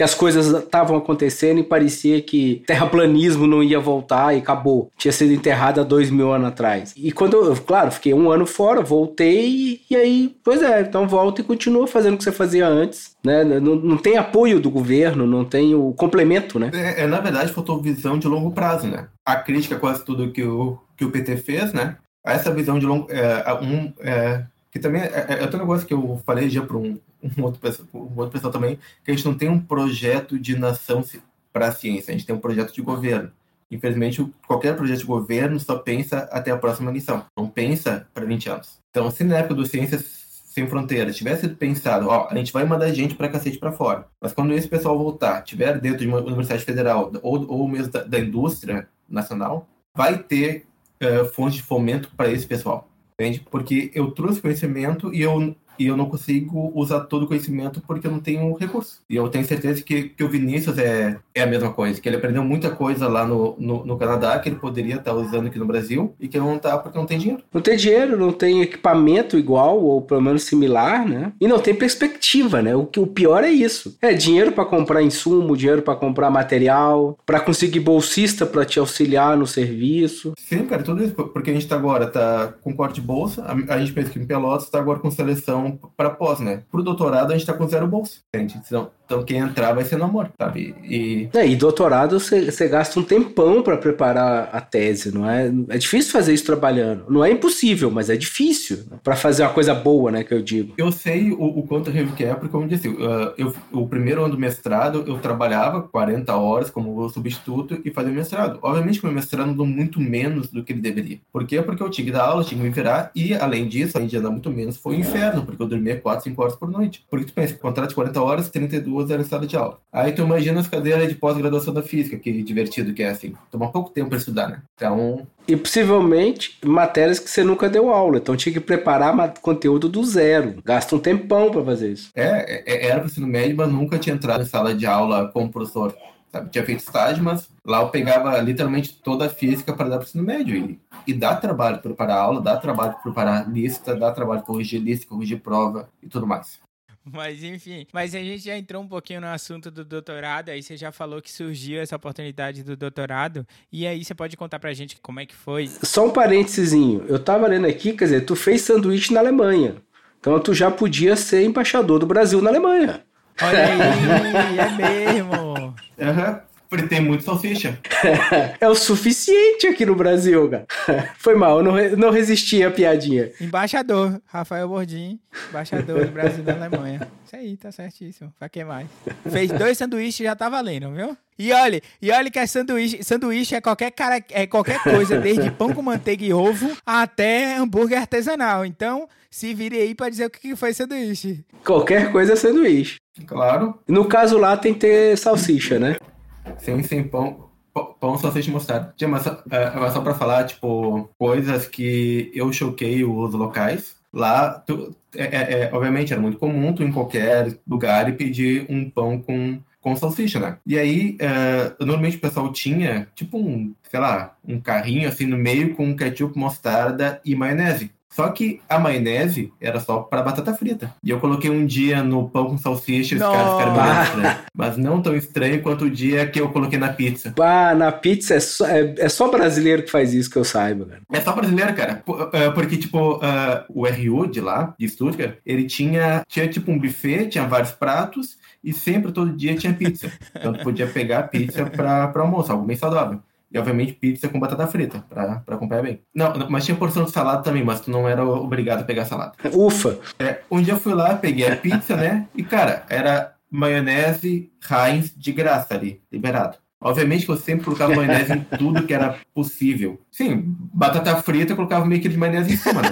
[SPEAKER 1] que as coisas estavam acontecendo e parecia que terraplanismo não ia voltar e acabou. Tinha sido enterrado há dois mil anos atrás. E quando eu, claro, fiquei um ano fora, voltei e aí, pois é, então volta e continua fazendo o que você fazia antes. Né? Não, não tem apoio do governo, não tem o complemento, né?
[SPEAKER 3] É, é na verdade, faltou visão de longo prazo, né? A crítica quase tudo que o, que o PT fez, né? Essa visão de longo... É, um, é, que também é, é, é outro negócio que eu falei já para um, um, outro, um outro pessoal também, que a gente não tem um projeto de nação para a ciência, a gente tem um projeto de governo. Infelizmente, qualquer projeto de governo só pensa até a próxima missão, não pensa para 20 anos. Então, se na época do Ciências Sem Fronteiras tivesse pensado, ó, a gente vai mandar gente para cacete para fora, mas quando esse pessoal voltar, tiver dentro de uma universidade federal ou, ou mesmo da, da indústria nacional, vai ter uh, fonte de fomento para esse pessoal entende? Porque eu trouxe conhecimento e eu e eu não consigo usar todo o conhecimento porque eu não tenho recurso. E eu tenho certeza que, que o Vinícius é, é a mesma coisa, que ele aprendeu muita coisa lá no, no, no Canadá que ele poderia estar usando aqui no Brasil e que não está porque não tem dinheiro.
[SPEAKER 1] Não tem dinheiro, não tem equipamento igual ou pelo menos similar, né? E não tem perspectiva, né? O que o pior é isso. É dinheiro para comprar insumo, dinheiro para comprar material, para conseguir bolsista para te auxiliar no serviço.
[SPEAKER 3] Sim, cara, tudo isso porque a gente está agora tá com corte de bolsa, a, a gente pensa que em Pelotas está agora com seleção para pós, né? Pro doutorado a gente tá com zero bolsa, entende? Então, então quem entrar vai ser no amor, sabe?
[SPEAKER 1] E, é, e doutorado você gasta um tempão para preparar a tese, não é? É difícil fazer isso trabalhando. Não é impossível, mas é difícil né? para fazer uma coisa boa, né? Que eu digo.
[SPEAKER 3] Eu sei o, o quanto heavy que é, porque como eu disse, uh, eu, o primeiro ano do mestrado eu trabalhava 40 horas como substituto e fazia mestrado. Obviamente que meu mestrado andou muito menos do que ele deveria. Por quê? Porque eu tinha que dar aula, tinha que me virar e além disso, além de andar muito menos, foi um inferno, porque eu dormia 4, 5 horas por noite. Porque tu pensa, contrato de 40 horas, 32 era em sala de aula. Aí tu imagina as cadeiras de pós-graduação da física, que divertido que é assim. Toma pouco tempo para estudar, né? Então.
[SPEAKER 1] E possivelmente matérias que você nunca deu aula. Então tinha que preparar conteúdo do zero. Gasta um tempão para fazer isso.
[SPEAKER 3] É, é era para ensino médio, mas nunca tinha entrado em sala de aula como professor. Sabe? Tinha feito estágio, mas lá eu pegava literalmente toda a física para dar para o ensino médio. E, e dá trabalho para preparar aula, dá trabalho para preparar lista, dá trabalho para corrigir lista, corrigir prova e tudo mais.
[SPEAKER 2] Mas enfim, mas a gente já entrou um pouquinho no assunto do doutorado, aí você já falou que surgiu essa oportunidade do doutorado, e aí você pode contar pra gente como é que foi?
[SPEAKER 1] Só um parênteses, eu tava lendo aqui, quer dizer, tu fez sanduíche na Alemanha, então tu já podia ser embaixador do Brasil na Alemanha.
[SPEAKER 2] Olha aí, é mesmo.
[SPEAKER 3] Aham. Uhum. Porque tem muito salsicha.
[SPEAKER 1] é o suficiente aqui no Brasil, cara. Foi mal, eu não, não resisti à piadinha.
[SPEAKER 2] Embaixador, Rafael Bordim, embaixador do Brasil da Alemanha. Isso aí, tá certíssimo. Pra que mais? Fez dois sanduíches já tá valendo, viu? E olha, e olha que é sanduíche, sanduíche é qualquer cara, é qualquer coisa, desde pão com manteiga e ovo até hambúrguer artesanal. Então, se vire aí para dizer o que foi sanduíche.
[SPEAKER 1] Qualquer coisa é sanduíche.
[SPEAKER 3] Claro.
[SPEAKER 1] No caso lá tem que ter salsicha, né?
[SPEAKER 3] Sim, sim, pão, pão salsicha e mostarda. Tia, mas é, só pra falar, tipo, coisas que eu choquei os locais. Lá, tu, é, é, é, obviamente, era muito comum tu em qualquer lugar e pedir um pão com, com salsicha, né? E aí, é, normalmente o pessoal tinha, tipo um, sei lá, um carrinho assim no meio com ketchup, mostarda e maionese. Só que a maionese era só para batata frita. E eu coloquei um dia no pão com salsicha os caras ficaram meio estranho. Mas não tão estranho quanto o dia que eu coloquei na pizza.
[SPEAKER 1] Ah, na pizza é só, é, é só brasileiro que faz isso que eu saiba, cara.
[SPEAKER 3] É só brasileiro, cara. É, porque, tipo, uh, o RU de lá, de Stuttgart, ele tinha, tinha tipo um buffet, tinha vários pratos e sempre, todo dia, tinha pizza. Então tu podia pegar pizza para almoço, algo bem saudável. E, obviamente, pizza com batata frita, pra, pra acompanhar bem. Não, mas tinha porção de salada também, mas tu não era obrigado a pegar salada.
[SPEAKER 1] Ufa!
[SPEAKER 3] É, um dia eu fui lá, peguei a pizza, né? E, cara, era maionese Heinz de graça ali, liberado. Obviamente que eu sempre colocava maionese em tudo que era possível. Sim, batata frita eu colocava meio que de maionese em cima, né?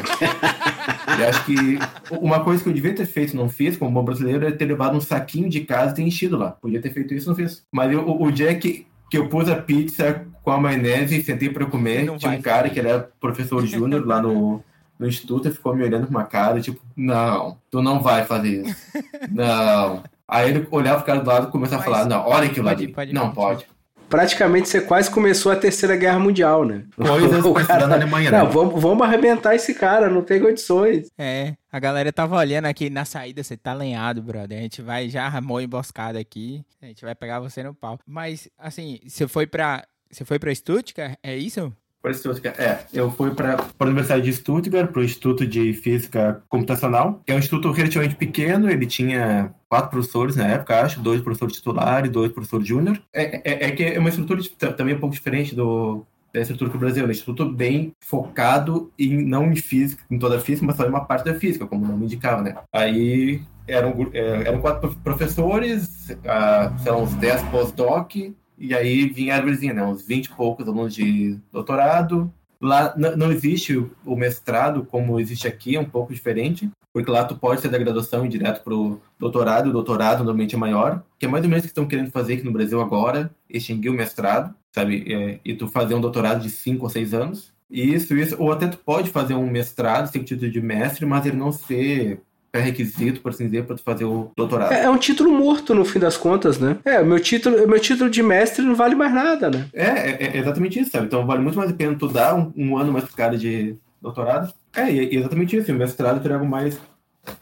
[SPEAKER 3] E acho que uma coisa que eu devia ter feito não fiz, como bom brasileiro, é ter levado um saquinho de casa e ter enchido lá. Podia ter feito isso, não fiz. Mas eu, o, o dia que, que eu pus a pizza com a maionese e sentei para comer, não tinha um cara que era professor júnior lá no, no instituto e ficou me olhando com uma cara, tipo, não, tu não vai fazer isso. Não. Aí ele olhava o cara do lado e começava a falar, não, olha aquilo ali. Não, pode
[SPEAKER 1] praticamente você quase começou a Terceira Guerra Mundial, né?
[SPEAKER 3] Coisas o cara na Alemanha,
[SPEAKER 1] né? Não, vamos, vamos arrebentar esse cara, não tem condições.
[SPEAKER 2] É, a galera tava olhando aqui na saída, você tá lenhado, brother. A gente vai já armou emboscada aqui, a gente vai pegar você no pau. Mas, assim, você foi pra, você foi pra Stuttgart, é isso?
[SPEAKER 3] Para Stuttgart, é. Eu fui para a Universidade de Stuttgart, para o Instituto de Física Computacional, é um instituto relativamente pequeno, ele tinha quatro professores na época, acho, dois professores titulares, dois professores júnior. É, é, é, que é uma estrutura também um pouco diferente do, da estrutura do Brasil, é um instituto bem focado em, não em física, em toda a física, mas só em uma parte da física, como o nome indicava, né? Aí eram, é, eram quatro professores, uh, sei lá, uns dez pós-doc, e aí vinha a árvorezinha, né? Uns 20 e poucos alunos de doutorado. Lá não existe o mestrado como existe aqui, é um pouco diferente, porque lá tu pode ser da graduação e direto para o doutorado, o doutorado normalmente é maior, que é mais ou menos o que estão querendo fazer aqui no Brasil agora, extinguir o mestrado, sabe? É, e tu fazer um doutorado de 5 ou 6 anos. Isso, isso. Ou até tu pode fazer um mestrado, sem título de mestre, mas ele não ser pré-requisito, por assim dizer, para tu fazer o doutorado.
[SPEAKER 1] É, é, um título morto, no fim das contas, né? É, meu título, meu título de mestre não vale mais nada, né?
[SPEAKER 3] É, é, é exatamente isso, sabe? Então vale muito mais a pena tu dar um, um ano mais pro cara de doutorado. É, e é exatamente isso. O mestrado é algo mais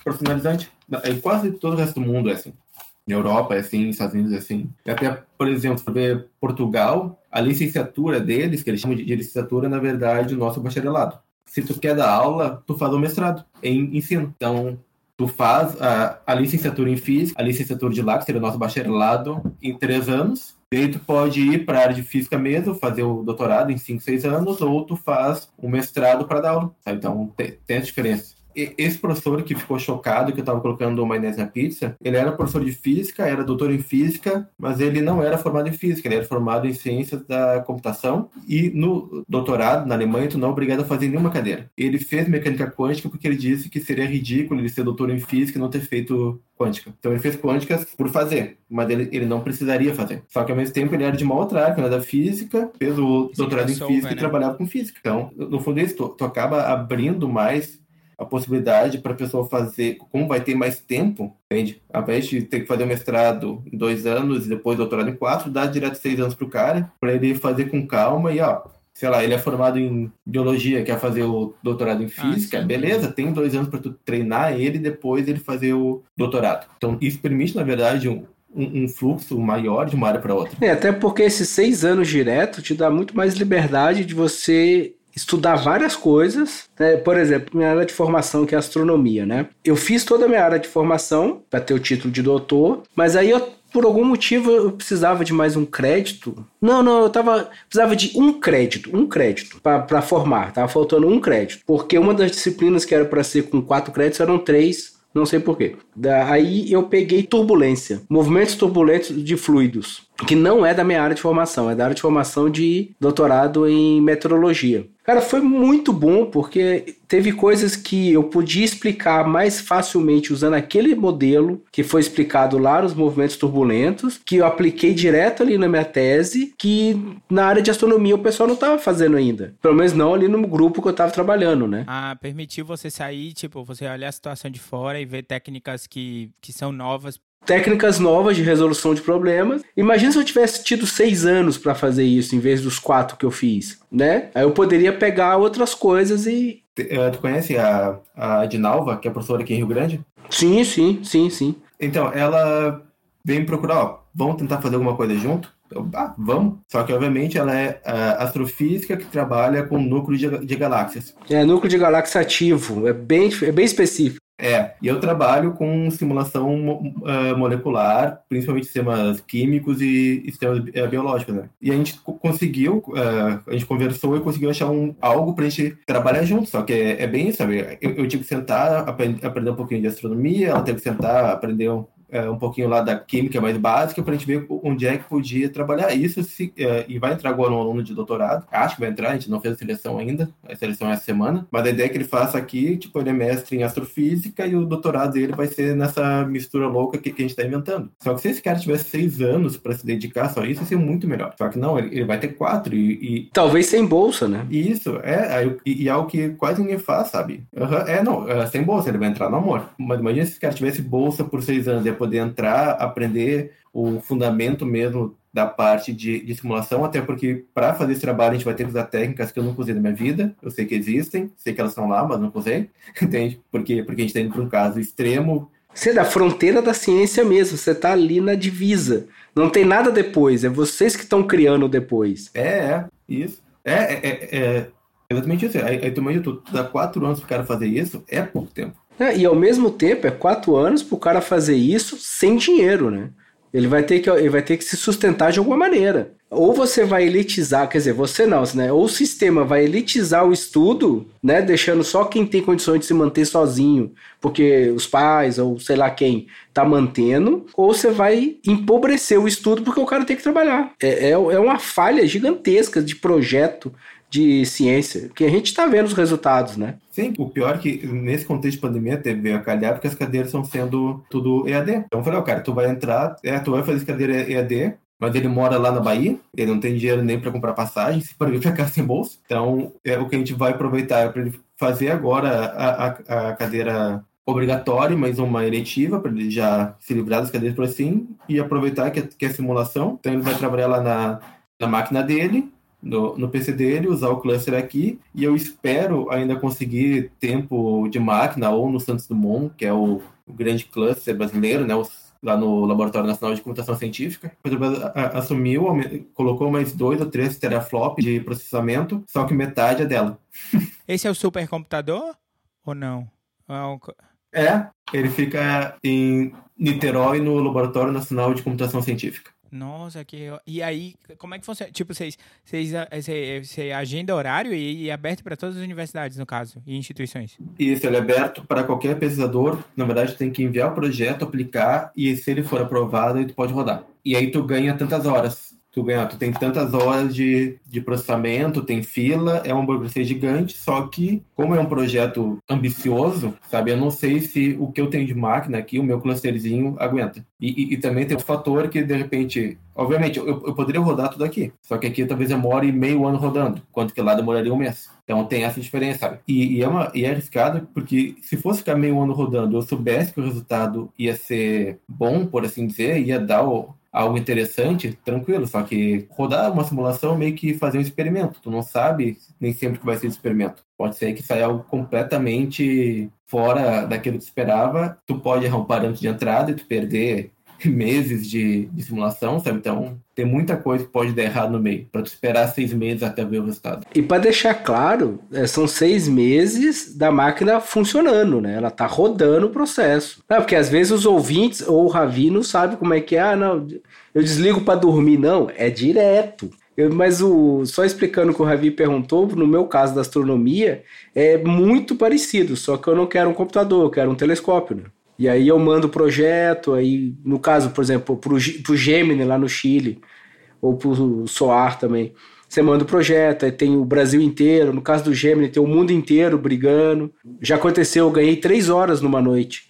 [SPEAKER 3] profissionalizante. Em quase todo o resto do mundo é assim. Na Europa é assim, nos Estados Unidos é assim. E até, por exemplo, ver Portugal, a licenciatura deles, que eles chamam de licenciatura, na verdade, o nosso bacharelado. Se tu quer dar aula, tu faz o mestrado em ensino. Então, tu faz a, a licenciatura em física, a licenciatura de lá, que seria o nosso bacharelado, em três anos. E aí tu pode ir para a área de física mesmo, fazer o doutorado em cinco, seis anos, ou tu faz o mestrado para dar aula. Então tem, tem essa diferença esse professor que ficou chocado que eu estava colocando maionese na pizza, ele era professor de física, era doutor em física, mas ele não era formado em física, ele era formado em ciências da computação e no doutorado na Alemanha tu não é obrigado a fazer nenhuma cadeira. Ele fez mecânica quântica porque ele disse que seria ridículo ele ser doutor em física e não ter feito quântica. Então ele fez quânticas por fazer, mas ele, ele não precisaria fazer. Só que ao mesmo tempo ele era de uma outra área, era da física, fez o doutorado em física e trabalhava com física. Então, no fundo é isso, tu, tu acaba abrindo mais a possibilidade para a pessoa fazer, como vai ter mais tempo, entende? Ao invés de ter que fazer o mestrado em dois anos e depois doutorado em quatro, dá direto seis anos para o cara, para ele fazer com calma e, ó, sei lá, ele é formado em biologia, quer fazer o doutorado em ah, física, ah, beleza, tem dois anos para tu treinar ele e depois ele fazer o doutorado. Então, isso permite, na verdade, um, um, fluxo maior de uma área para outra.
[SPEAKER 1] É, até porque esses seis anos direto te dá muito mais liberdade de você estudar várias coisas. Né? Por exemplo, minha área de formação, que é astronomia, né? Eu fiz toda a minha área de formação para ter o título de doutor, mas aí eu por algum motivo eu precisava de mais um crédito. Não, não, eu tava precisava de um crédito, um crédito para formar, tava faltando um crédito, porque uma das disciplinas que era para ser com quatro créditos eram três, não sei porquê. Aí eu peguei turbulência, movimentos turbulentos de fluidos, que não é da minha área de formação, é da área de formação de doutorado em meteorologia. Cara, foi muito bom porque teve coisas que eu podia explicar mais facilmente usando aquele modelo que foi explicado lá nos movimentos turbulentos, que eu apliquei direto ali na minha tese, que na área de astronomia o pessoal não estava fazendo ainda. Pelo menos não ali no grupo que eu estava trabalhando, né?
[SPEAKER 2] Ah, permitiu você sair, tipo, você olhar a situação de fora e ver técnicas que, que são novas
[SPEAKER 1] técnicas novas de resolução de problemas. Imagina se eu tivesse tido seis anos para fazer isso, em vez dos quatro que eu fiz, né? Aí eu poderia pegar outras coisas e.
[SPEAKER 3] Eh, tu conhece a, a Dinalva, que é professora aqui em Rio Grande?
[SPEAKER 1] Sim, sim, sim, sim.
[SPEAKER 3] Então, ela vem me procurar, ó, vamos tentar fazer alguma coisa junto? Eu, ah, vamos. Só que, obviamente, ela é astrofísica que trabalha com núcleo de, de, galáxias.
[SPEAKER 1] É, núcleo de galáxia ativo. É bem, é bem específico.
[SPEAKER 3] É, e eu trabalho com simulação uh, molecular, principalmente sistemas químicos e, sistemas uh, biológicos, né? E a gente conseguiu, uh, a gente conversou e conseguiu achar um, algo pra gente trabalhar junto, só que é, é bem sabe? Eu, eu tive que sentar, aprender, aprender um pouquinho de astronomia, ela teve que sentar, aprender é, um pouquinho lá da química mais básica para a gente ver onde é que podia trabalhar isso se, é, e vai entrar agora um aluno de doutorado. Acho que vai entrar a gente não fez a seleção ainda a seleção é essa semana mas a ideia é que ele faça aqui tipo ele é mestre em astrofísica e o doutorado dele vai ser nessa mistura louca que, que a gente está inventando. Só que se esse cara tivesse seis anos para se dedicar só a isso ia ser muito melhor. Só que não ele, ele vai ter quatro e, e,
[SPEAKER 1] talvez sem bolsa né?
[SPEAKER 3] Isso é e, e é algo que quase ninguém faz sabe? Uhum, é não é, sem bolsa ele vai entrar no amor. Mas imagina se esse cara tivesse bolsa por seis anos poder entrar, aprender o fundamento mesmo da parte de, de simulação, até porque para fazer esse trabalho a gente vai ter que usar técnicas que eu nunca usei na minha vida. Eu sei que existem, sei que elas estão lá, mas não usei, entende? Porque, porque a gente está indo para um caso extremo.
[SPEAKER 1] Você é da fronteira da ciência mesmo, você está ali na divisa. Não tem nada depois, é vocês que estão criando depois.
[SPEAKER 3] É, é, isso. É, é, é, é exatamente isso. Aí, aí tu imagina, tu dá quatro anos para o cara fazer isso, é pouco tempo.
[SPEAKER 1] É, e ao mesmo tempo, é quatro anos para o cara fazer isso sem dinheiro, né? Ele vai, ter que, ele vai ter que se sustentar de alguma maneira. Ou você vai elitizar, quer dizer, você não, né? Ou o sistema vai elitizar o estudo, né? Deixando só quem tem condições de se manter sozinho, porque os pais ou sei lá quem tá mantendo, ou você vai empobrecer o estudo porque o cara tem que trabalhar. É, é, é uma falha gigantesca de projeto de ciência, que a gente está vendo os resultados, né?
[SPEAKER 3] Sim, o pior é que nesse contexto de pandemia teve a calhar porque as cadeiras estão sendo tudo EAD. Então eu falei, ó, cara, tu vai entrar, é, tu vai fazer cadeira EAD, mas ele mora lá na Bahia, ele não tem dinheiro nem para comprar passagem, se para vir cá sem bolsa. Então, é o que a gente vai aproveitar é para ele fazer agora a, a, a cadeira obrigatória, mas uma eletiva, para ele já se livrar das cadeiras por assim, e aproveitar que que é simulação. Então, ele vai trabalhar lá na, na máquina dele, no, no PC dele, usar o cluster aqui, e eu espero ainda conseguir tempo de máquina ou no Santos Dumont, que é o, o grande cluster brasileiro, né, os, lá no Laboratório Nacional de Computação Científica. A assumiu, colocou mais dois ou três teraflops de processamento, só que metade é dela.
[SPEAKER 2] Esse é o supercomputador ou não?
[SPEAKER 3] É, é ele fica em Niterói, no Laboratório Nacional de Computação Científica.
[SPEAKER 2] Nossa, que. E aí, como é que funciona? Tipo, vocês, vocês você, você agenda horário e, e é aberto para todas as universidades, no caso, e instituições?
[SPEAKER 3] Isso, ele é aberto para qualquer pesquisador. Na verdade, tem que enviar o projeto, aplicar, e se ele for aprovado, aí tu pode rodar. E aí tu ganha tantas horas tu ganha, tu tem tantas horas de, de processamento, tem fila, é uma burocracia gigante, só que como é um projeto ambicioso, sabe, eu não sei se o que eu tenho de máquina aqui, o meu clusterzinho aguenta. E, e, e também tem um fator que, de repente, obviamente, eu, eu poderia rodar tudo aqui, só que aqui talvez eu more meio ano rodando, quanto que lá demoraria um mês. Então tem essa diferença, sabe? E, e, é, uma, e é arriscado porque se fosse ficar meio ano rodando, eu soubesse que o resultado ia ser bom, por assim dizer, ia dar o, algo interessante, tranquilo. Só que rodar uma simulação é meio que fazer um experimento. Tu não sabe nem sempre que vai ser um experimento. Pode ser que saia algo completamente fora daquilo que tu esperava. Tu pode errar um parâmetro de entrada e tu perder meses de, de, simulação, sabe? Então, tem muita coisa que pode dar errado no meio, para tu esperar seis meses até ver o resultado.
[SPEAKER 1] E para deixar claro, é, são seis meses da máquina funcionando, né? Ela tá rodando o processo. Não, porque às vezes os ouvintes ou o Ravi não sabe como é que é, ah, não, eu desligo para dormir. Não, é direto. Eu, mas o, só explicando o que o Ravi perguntou, no meu caso da astronomia, é muito parecido, só que eu não quero um computador, eu quero um telescópio, né? E aí eu mando o projeto, aí, no caso, por exemplo, para o Gemini lá no Chile, ou para o SOAR também. Você manda o projeto, aí tem o Brasil inteiro, no caso do Gemini tem o mundo inteiro brigando. Já aconteceu, eu ganhei três horas numa noite.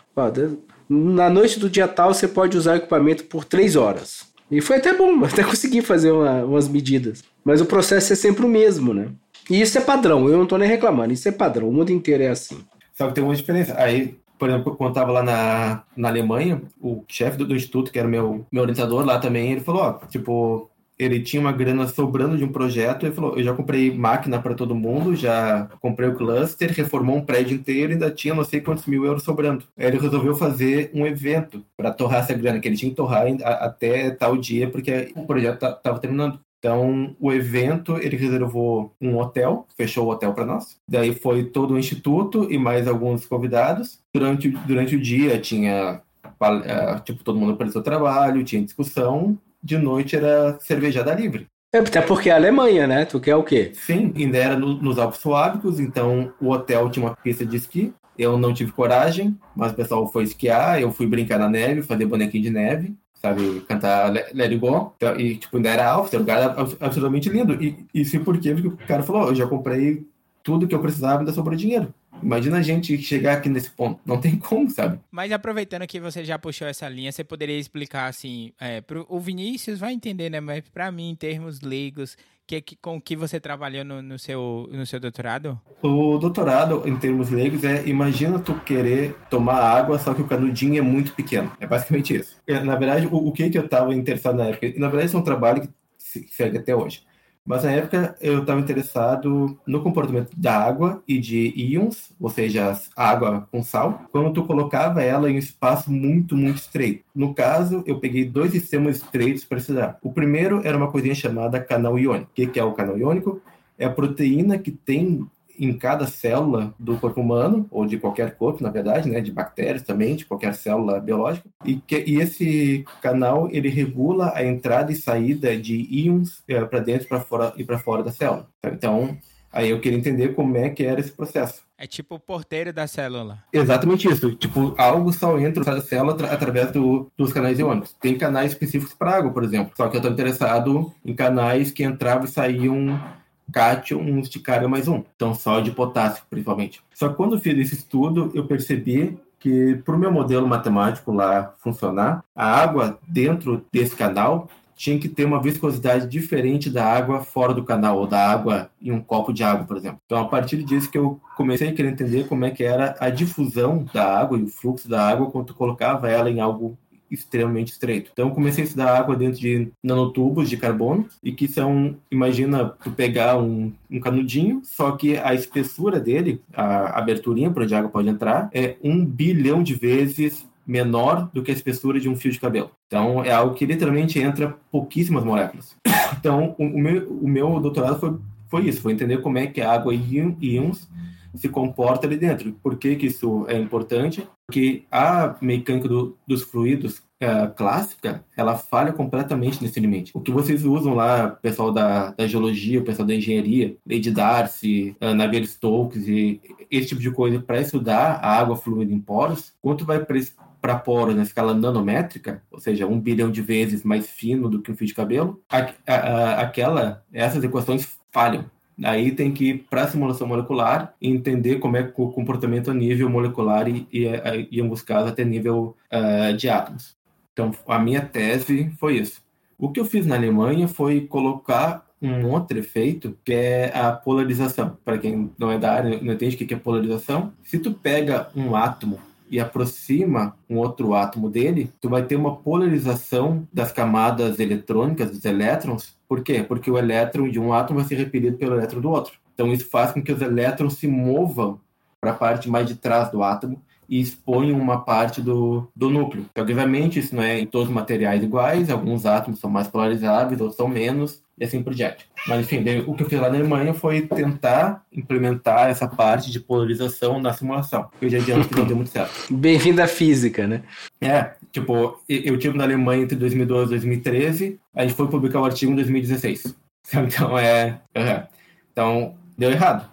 [SPEAKER 1] Na noite do dia tal você pode usar o equipamento por três horas. E foi até bom, até consegui fazer uma, umas medidas. Mas o processo é sempre o mesmo, né? E isso é padrão, eu não estou nem reclamando, isso é padrão, o mundo inteiro é assim.
[SPEAKER 3] Só que tem uma diferença. Aí por exemplo, quando eu estava lá na, na Alemanha, o chefe do, do, instituto, que era meu, meu orientador lá também, ele falou, ó, tipo, ele tinha uma grana sobrando de um projeto, ele falou, eu já comprei máquina para todo mundo, já comprei o cluster, reformou um prédio inteiro, ainda tinha não sei quantos mil euros sobrando. Aí ele resolveu fazer um evento para torrar essa grana, que ele tinha que torrar até tal dia, porque o projeto estava terminando. Então, o evento, ele reservou um hotel, fechou o hotel para nós. Daí foi todo o instituto e mais alguns convidados. Durante, durante o dia tinha, eh, tipo, todo mundo apareceu trabalho, tinha discussão. De noite era cervejada livre.
[SPEAKER 1] É, até porque é a Alemanha, né? Tu quer o quê?
[SPEAKER 3] Sim, ainda era no, nos Alpes Suábicos, então o hotel tinha uma pista de esqui. Eu não tive coragem, mas o pessoal foi esquiar, eu fui brincar na neve, fazer bonequinho de neve sabe, cantar Let It Go, então, e, tipo, ainda era alto, o lugar absolutamente lindo, e isso porque o cara falou, eu já comprei tudo que eu precisava, ainda sobrou dinheiro. Imagina a gente chegar aqui nesse ponto. Não tem como, sabe?
[SPEAKER 2] Mas aproveitando que você já puxou essa linha, você poderia explicar assim, é, pro, o Vinícius vai entender, né? Mas para mim, em termos leigos, que, que, com que você trabalhou no, no, seu, no seu doutorado?
[SPEAKER 3] O doutorado, em termos leigos, é imagina tu querer tomar água, só que o canudinho é muito pequeno. É basicamente isso. É, na verdade, o, o que, que eu estava interessado na época? Na verdade, isso é um trabalho que segue até hoje. Mas na época eu estava interessado no comportamento da água e de íons, ou seja, água com sal, quando tu colocava ela em um espaço muito, muito estreito. No caso, eu peguei dois sistemas estreitos para estudar. O primeiro era uma coisinha chamada canal iônico. O que é o canal iônico? É a proteína que tem em cada célula do corpo humano, ou de qualquer corpo, na verdade, né, de bactérias também, de qualquer célula biológica, e, que, e esse canal ele regula a entrada e saída de íons é, para dentro para fora, e para fora da célula. Então, aí eu queria entender como é que era esse processo.
[SPEAKER 2] É tipo o porteiro da célula.
[SPEAKER 3] Exatamente isso. Tipo, algo só entra na célula através do, dos canais iônicos. Tem canais específicos para água, por exemplo. Só que eu estou interessado em canais que entravam e saíam cátions de carga mais um, então só de potássio, principalmente. Só que quando fiz esse estudo, eu percebi que para o meu modelo matemático lá funcionar, a água dentro desse canal tinha que ter uma viscosidade diferente da água fora do canal, ou da água em um copo de água, por exemplo. Então, a partir disso que eu comecei a querer entender como é que era a difusão da água e o fluxo da água quando colocava ela em algo extremamente estreito. Então comecei a estudar água dentro de nanotubos de carbono e que são, imagina tu pegar um, um canudinho, só que a espessura dele, a aberturinha para onde a água pode entrar, é um bilhão de vezes menor do que a espessura de um fio de cabelo. Então é algo que literalmente entra pouquíssimas moléculas. Então o, o meu, o meu doutorado foi, foi isso, foi entender como é que a água e íons se comporta ali dentro. Por que, que isso é importante? Porque a mecânica do, dos fluidos é, clássica, ela falha completamente nesse limite. O que vocês usam lá, pessoal da, da geologia, pessoal da engenharia, Lady Darcy, uh, Navier-Stokes e esse tipo de coisa para estudar a água fluida em poros, quanto vai para poros na escala nanométrica, ou seja, um bilhão de vezes mais fino do que um fio de cabelo, a, a, a, aquela, essas equações falham. Aí tem que ir para a simulação molecular e entender como é o comportamento a nível molecular e, e, e em alguns casos, até nível uh, de átomos. Então, a minha tese foi isso. O que eu fiz na Alemanha foi colocar um outro efeito que é a polarização. Para quem não é da área, não entende o que é polarização. Se tu pega um átomo e aproxima um outro átomo dele, tu vai ter uma polarização das camadas eletrônicas, dos elétrons. Por quê? Porque o elétron de um átomo vai ser repelido pelo elétron do outro. Então isso faz com que os elétrons se movam para a parte mais de trás do átomo e exponham uma parte do, do núcleo. Então, obviamente, isso não é em todos os materiais iguais, alguns átomos são mais polarizáveis, outros são menos, e assim por diante. Mas, enfim, o que eu fiz lá na Alemanha foi tentar implementar essa parte de polarização na simulação. Eu já adianto que não deu muito certo.
[SPEAKER 1] Bem-vindo à física, né?
[SPEAKER 3] É, tipo, eu tive na Alemanha entre 2012 e 2013, a gente foi publicar o artigo em 2016. Então, é... Então, deu errado.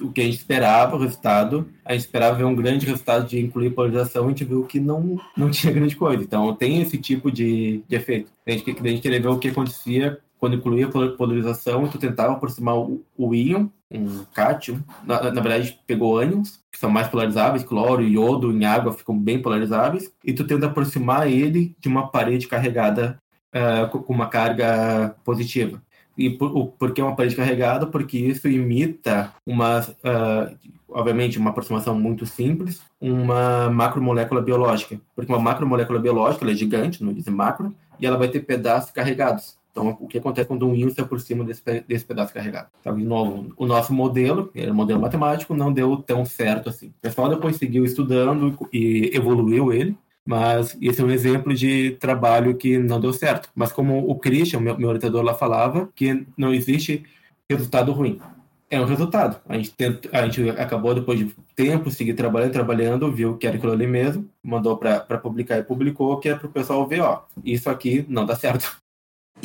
[SPEAKER 3] O que a gente esperava, o resultado, a gente esperava ver um grande resultado de incluir polarização, a gente viu que não, não tinha grande coisa. Então, tem esse tipo de, de efeito. A gente, a gente queria ver o que acontecia quando incluía polarização, tu tentava aproximar o, íon, um cátion, na, na, verdade pegou ânions, que são mais polarizáveis, cloro e iodo em água ficam bem polarizáveis, e tu tenta aproximar ele de uma parede carregada uh, com uma carga positiva. E por, por que uma parede carregada? Porque isso imita uma, uh, obviamente, uma aproximação muito simples, uma macromolécula biológica. Porque uma macromolécula biológica, ela é gigante, não diz macro, e ela vai ter pedaços carregados. Então, o que acontece quando um íon está por cima desse, desse pedaço carregado? Então, de novo, o nosso modelo, era um modelo matemático, não deu tão certo assim. O pessoal depois seguiu estudando e evoluiu ele, mas esse é um exemplo de trabalho que não deu certo. Mas como o Christian, meu, meu orientador lá falava, que não existe resultado ruim. É um resultado. A gente, a gente acabou, depois de tempo, seguir trabalhando, trabalhando, viu que era aquilo ali mesmo, mandou para publicar e publicou, que é para o pessoal ver, ó, isso aqui não dá certo.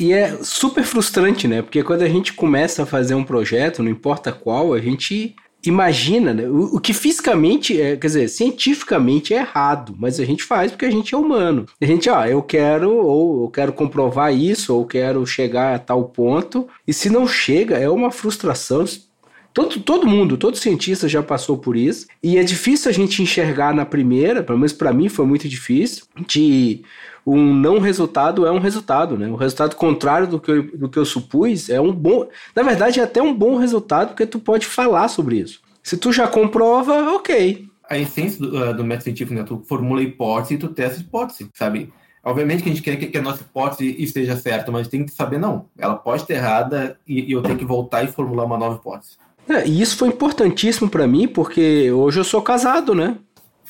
[SPEAKER 1] E é super frustrante, né? Porque quando a gente começa a fazer um projeto, não importa qual, a gente imagina, né? O, o, que fisicamente, é, quer dizer, cientificamente é errado, mas a gente faz porque a gente é humano. A gente, ó, eu quero, ou eu quero comprovar isso, ou quero chegar a tal ponto, e se não chega, é uma frustração. Todo, todo mundo, todo cientista já passou por isso, e é difícil a gente enxergar na primeira, pelo menos para mim foi muito difícil, de um não resultado é um resultado, né? O resultado contrário do que, eu, do que eu supus é um bom. Na verdade, é até um bom resultado, porque tu pode falar sobre isso. Se tu já comprova, ok.
[SPEAKER 3] A essência do, uh, do método científico, né? Tu formula hipótese e tu testa hipótese, sabe? Obviamente que a gente quer que, a nossa hipótese esteja certa, mas tem que saber, não. Ela pode estar errada e, e eu tenho que voltar e formular uma nova hipótese.
[SPEAKER 1] É, e isso foi importantíssimo para mim, porque hoje eu sou casado, né?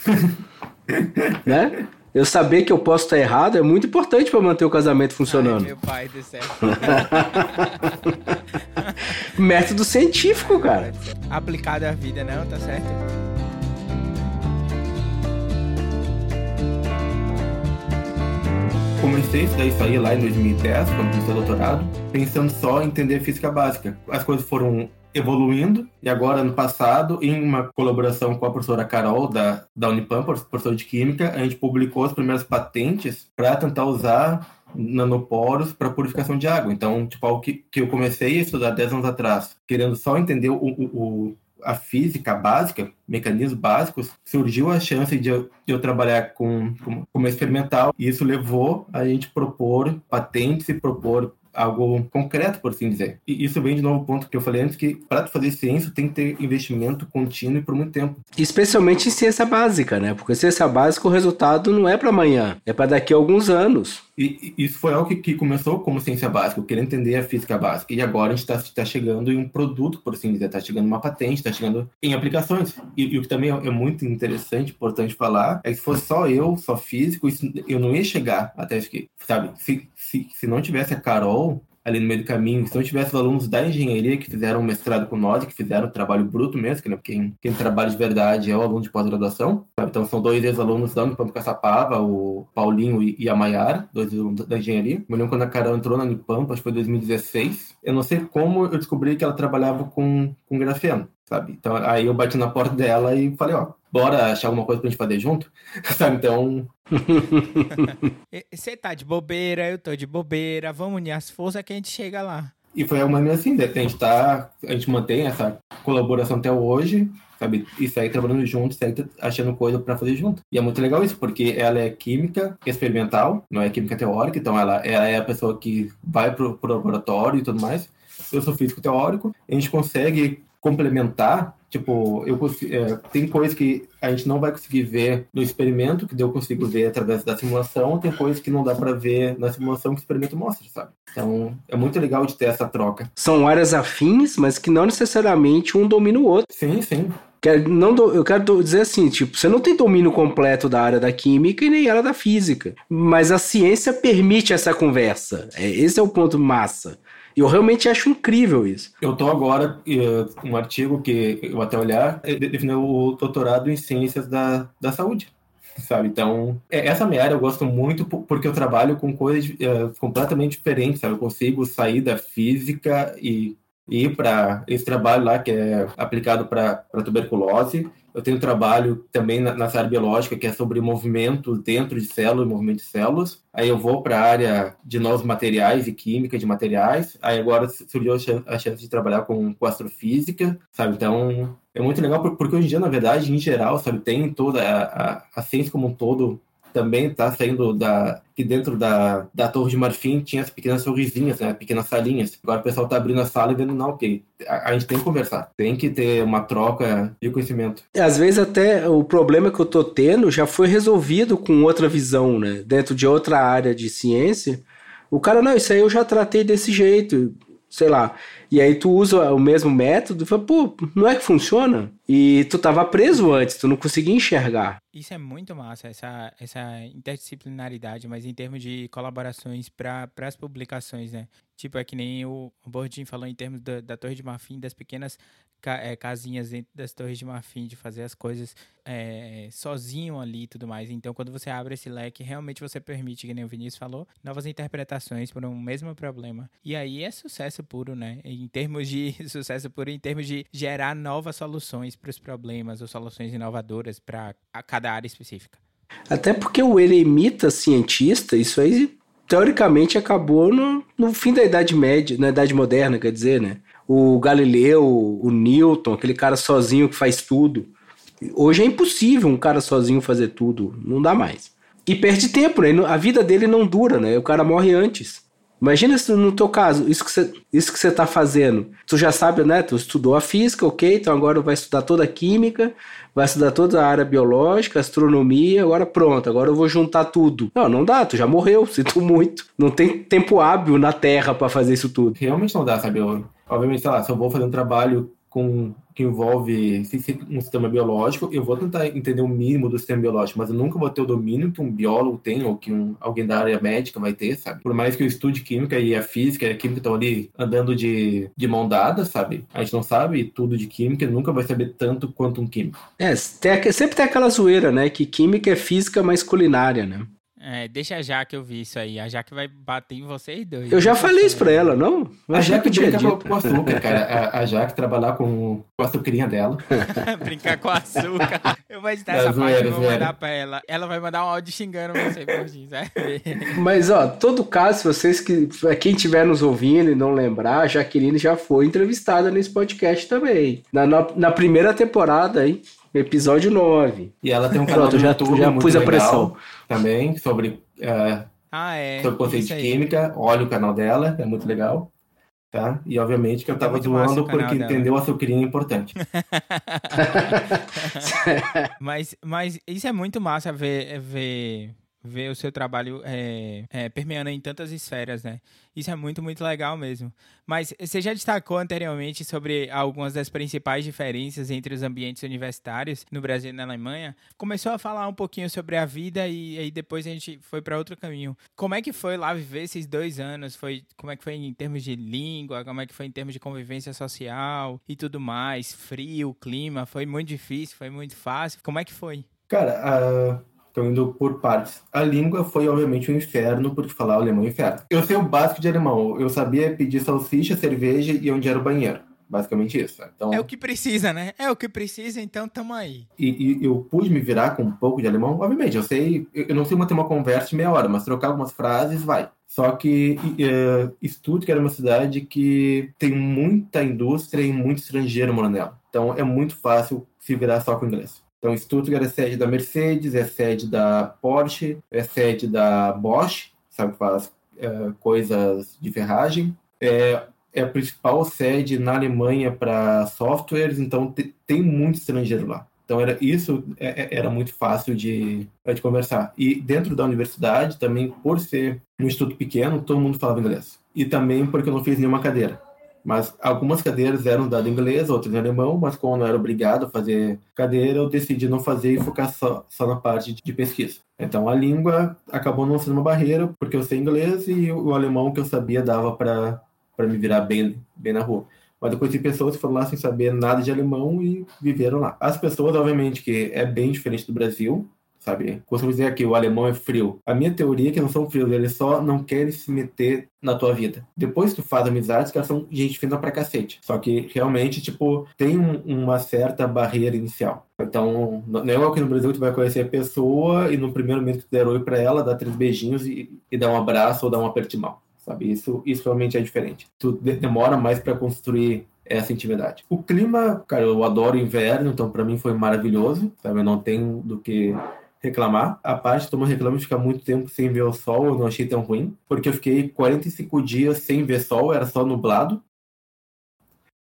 [SPEAKER 1] né? Eu saber que eu posso estar errado é muito importante para manter o casamento funcionando. Ai, meu pai do céu. Método científico, cara.
[SPEAKER 2] Aplicado à vida, não, tá certo?
[SPEAKER 3] Comecei a estudar isso aí lá em 2010, quando comecei o doutorado, pensando só em entender física básica. As coisas foram evoluindo. E agora, no passado, em uma colaboração com a professora Carol, da, da Unipam, professora de Química, a gente publicou as primeiras patentes para tentar usar nanoporos para purificação de água. Então, tipo, algo que, que eu comecei a estudar 10 anos atrás, querendo só entender o, o, a física básica, mecanismos básicos, surgiu a chance de eu, de eu trabalhar com, com, como experimental, e isso levou a gente propor patentes e propor algo concreto, por assim dizer. E isso vem de novo ponto que eu falei antes, que para fazer ciência tem que ter investimento contínuo e por muito tempo.
[SPEAKER 1] Especialmente em ciência básica, né? Porque ciência básica o resultado não é para amanhã, é para daqui a alguns anos.
[SPEAKER 3] E isso foi algo que, que, começou como ciência básica, eu queria entender a física básica. E agora a gente está tá chegando em um produto, por assim dizer, está chegando uma patente, está chegando em aplicações. E, e, o que também é, é muito interessante, importante falar, é que se fosse só eu, só físico, isso, eu não ia chegar até aqui, sabe? Se, se, se não tivesse a Carol, ali no meio do caminho. Se não tivesse os alunos da engenharia que fizeram mestrado com nós, que fizeram trabalho bruto mesmo, que né, quem, quem trabalha de verdade é o aluno de pós-graduação. Então são dois ex-alunos da Unipampa Caçapava, o Paulinho e a Mayara, dois alunos da engenharia. Eu lembro quando a Carol entrou na Unipampa, acho que foi 2016. Eu não sei como eu descobri que ela trabalhava com, com grafeno, sabe? Então aí eu bati na porta dela e falei, ó, bora achar alguma coisa pra gente fazer junto, sabe? Então.
[SPEAKER 2] Você tá de bobeira, eu tô de bobeira, vamos unir as forças que a gente chega lá.
[SPEAKER 3] E foi uma maneira assim, né? a gente tá, a gente mantém essa colaboração até hoje, sabe? E segue trabalhando junto, segue achando coisa para fazer junto. E é muito legal isso, porque ela é química experimental, não é química teórica, então ela, ela é a pessoa que vai pro, pro laboratório e tudo mais. Eu sou físico teórico, a gente consegue complementar Tipo, eu é, tem coisas que a gente não vai conseguir ver no experimento, que eu consigo ver através da simulação, tem coisas que não dá para ver na simulação que o experimento mostra, sabe? Então, é muito legal de ter essa troca.
[SPEAKER 1] São áreas afins, mas que não necessariamente um domina o outro.
[SPEAKER 3] Sim, sim.
[SPEAKER 1] Quero, não eu quero dizer assim, tipo, você não tem domínio completo da área da química e nem área da física. Mas a ciência permite essa conversa. É, esse é o ponto massa. E eu realmente acho incrível isso.
[SPEAKER 3] Eu estou agora, um artigo que eu até olhar, definiu o doutorado em ciências da, da saúde sabe? Então, é, essa minha área eu gosto muito porque eu trabalho com coisas é, completamente diferentes, sabe? Eu consigo sair da física e ir para esse trabalho lá que é aplicado para tuberculose eu tenho trabalho também na, nessa área biológica, que é sobre movimento dentro de células, movimento de células. Aí eu vou para a área de novos materiais e química de materiais. Aí agora surgiu a chance de trabalhar com, com astrofísica, sabe? Então, é muito legal, porque hoje em dia, na verdade, em geral, sabe, tem toda a, a, a ciência como um todo também está saindo da que dentro da, da Torre de Marfim tinha as pequenas sorrisinhas, né, pequenas salinhas. Agora o pessoal está abrindo a sala e vendo, não, ok, a, a, gente tem que conversar, tem que ter uma troca de conhecimento.
[SPEAKER 1] Às vezes até o problema que eu tô tendo já foi resolvido com outra visão, né, dentro de outra área de ciência. O cara, não, isso aí eu já tratei desse jeito, sei lá. E aí tu usa o mesmo método e fala, pô, não é que funciona? E tu tava preso antes, tu não conseguia enxergar.
[SPEAKER 2] Isso é muito massa, essa, essa interdisciplinaridade, mas em termos de colaborações para as publicações, né? Tipo, é que nem o, Bordinho falou em termos da, da Torre de Marfim, das pequenas é, casinhas dentro das Torres de Marfim, de fazer as coisas é, sozinho ali e tudo mais. Então, quando você abre esse leque, realmente você permite, que nem o Vinícius falou, novas interpretações por um mesmo problema. E aí é sucesso puro, né? Em termos de sucesso puro, em termos de gerar novas soluções para os problemas ou soluções inovadoras para cada área específica.
[SPEAKER 1] Até porque o eremita cientista, isso aí teoricamente acabou no, no fim da Idade Média, na Idade Moderna, quer dizer, né? O Galileu, o Newton, aquele cara sozinho que faz tudo. Hoje é impossível um cara sozinho fazer tudo, não dá mais. E perde tempo, né? A vida dele não dura, né? O cara morre antes. Imagina se no teu caso, isso que você, você tá fazendo, tu já sabe, né? Tu estudou a física, ok, então agora vai estudar toda a química, vai estudar toda a área biológica, astronomia, agora pronto, agora eu vou juntar tudo. Não, não dá, tu já morreu, sinto muito. Não tem tempo hábil na Terra para fazer isso tudo.
[SPEAKER 3] Realmente não dá, sabe? Eu, obviamente, sei lá, se eu vou fazer um trabalho com que envolve um sistema biológico, eu vou tentar entender o mínimo do sistema biológico, mas eu nunca vou ter o domínio que um biólogo tem ou que um, alguém da área médica vai ter, sabe? Por mais que eu estude química e a física e a química estão ali andando de, de mão dada, sabe? A gente não sabe tudo de química, nunca vai saber tanto quanto um químico.
[SPEAKER 1] É, sempre tem aquela zoeira, né? Que química é física mais culinária, né?
[SPEAKER 2] É, deixa a Jaque ouvir isso aí. A Jaque vai bater em vocês dois.
[SPEAKER 1] Eu já falei isso pra ela, não?
[SPEAKER 3] Eu a Jaque brinca com açúcar, cara. A, a Jaque trabalhar com, com a açucrinha dela.
[SPEAKER 2] Brincar com açúcar. Eu vou editar é, essa zoeira, parte e vou mandar pra ela. Ela vai mandar um áudio xingando você,
[SPEAKER 1] Mas, ó, todo caso, vocês que. Quem estiver nos ouvindo e não lembrar, a Jaqueline já foi entrevistada nesse podcast também. Na, na, na primeira temporada, hein? Episódio 9.
[SPEAKER 3] E ela tem um canal
[SPEAKER 1] Pronto, já, já pus a pressão.
[SPEAKER 3] Também, sobre, uh,
[SPEAKER 2] ah, é.
[SPEAKER 3] sobre conceito de química. Olha o canal dela, é muito legal. Tá? E obviamente que eu tava é zoando porque dela. entendeu a sucrinha é importante.
[SPEAKER 2] mas, mas isso é muito massa ver, ver ver o seu trabalho é, é, permeando em tantas esferas, né? Isso é muito, muito legal mesmo. Mas você já destacou anteriormente sobre algumas das principais diferenças entre os ambientes universitários no Brasil e na Alemanha. Começou a falar um pouquinho sobre a vida e aí depois a gente foi para outro caminho. Como é que foi lá viver esses dois anos? Foi como é que foi em termos de língua? Como é que foi em termos de convivência social e tudo mais? Frio, clima? Foi muito difícil? Foi muito fácil? Como é que foi?
[SPEAKER 3] Cara, uh Estou indo por partes. A língua foi, obviamente, um inferno, porque falar alemão é um inferno. Eu sei o básico de alemão. Eu sabia pedir salsicha, cerveja e onde era o banheiro. Basicamente isso. Então,
[SPEAKER 2] é o que precisa, né? É o que precisa, então tamo aí.
[SPEAKER 3] E, e eu pude me virar com um pouco de alemão. Obviamente, eu sei... Eu não sei manter uma conversa de meia hora, mas trocar algumas frases, vai. Só que uh, Stuttgart é uma cidade que tem muita indústria e muito estrangeiro morando nela. Então é muito fácil se virar só com inglês. Então, Stuttgart é sede da Mercedes, é sede da Porsche, é sede da Bosch, sabe, faz é, coisas de ferragem. É, é a principal sede na Alemanha para softwares, então te, tem muito estrangeiro lá. Então era isso é, é, era muito fácil de, de conversar. E dentro da universidade também, por ser um instituto pequeno, todo mundo falava inglês. E também porque eu não fiz nenhuma cadeira. Mas algumas cadeiras eram dadas em inglês, outras em alemão, mas como eu não era obrigado a fazer cadeira, eu decidi não fazer e focar só, só na parte de, pesquisa. Então a língua acabou não sendo uma barreira, porque eu sei inglês e o alemão que eu sabia dava para me virar bem, bem na rua. Mas eu conheci pessoas que foram lá sem saber nada de alemão e viveram lá. As pessoas, obviamente, que é bem diferente do Brasil, sabe? Costumo dizer aqui, o alemão é frio. A minha teoria é que não são frios, eles só não querem se meter na tua vida. Depois tu faz amizades, que elas são gente fina pra cacete. Só que realmente, tipo, tem um, uma certa barreira inicial. Então, não é igual que no Brasil tu vai conhecer a pessoa e no primeiro momento que tu der oi pra ela, dá três beijinhos e, e dá um abraço ou dá um aperto de mão. Sabe? Isso, isso realmente é diferente. Tu demora mais para construir essa intimidade. O clima, cara, eu adoro inverno, então para mim foi maravilhoso, sabe? Eu não tenho do que reclamar. A parte mundo reclama de ficar muito tempo sem ver o sol, eu não achei tão ruim, porque eu fiquei 45 dias sem ver sol, era só nublado.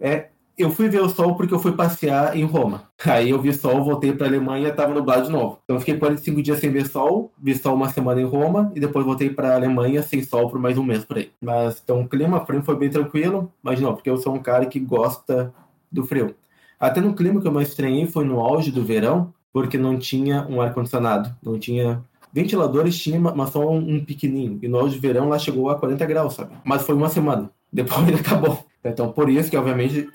[SPEAKER 3] É, eu fui ver o sol porque eu fui passear em Roma. Aí eu vi sol, voltei para Alemanha, estava nublado de novo. Então eu fiquei 45 dias sem ver sol, vi sol uma semana em Roma e depois voltei para Alemanha sem sol por mais um mês por aí. Mas então o clima mim foi bem tranquilo, mas não, porque eu sou um cara que gosta do frio. Até no clima que eu mais estranhei foi no auge do verão, porque não tinha um ar condicionado, não tinha ventiladores tinha, mas só um, pequenininho. E no auge do verão lá chegou a 40 graus, sabe? Mas foi uma semana. Depois acabou. Então, por isso que, obviamente,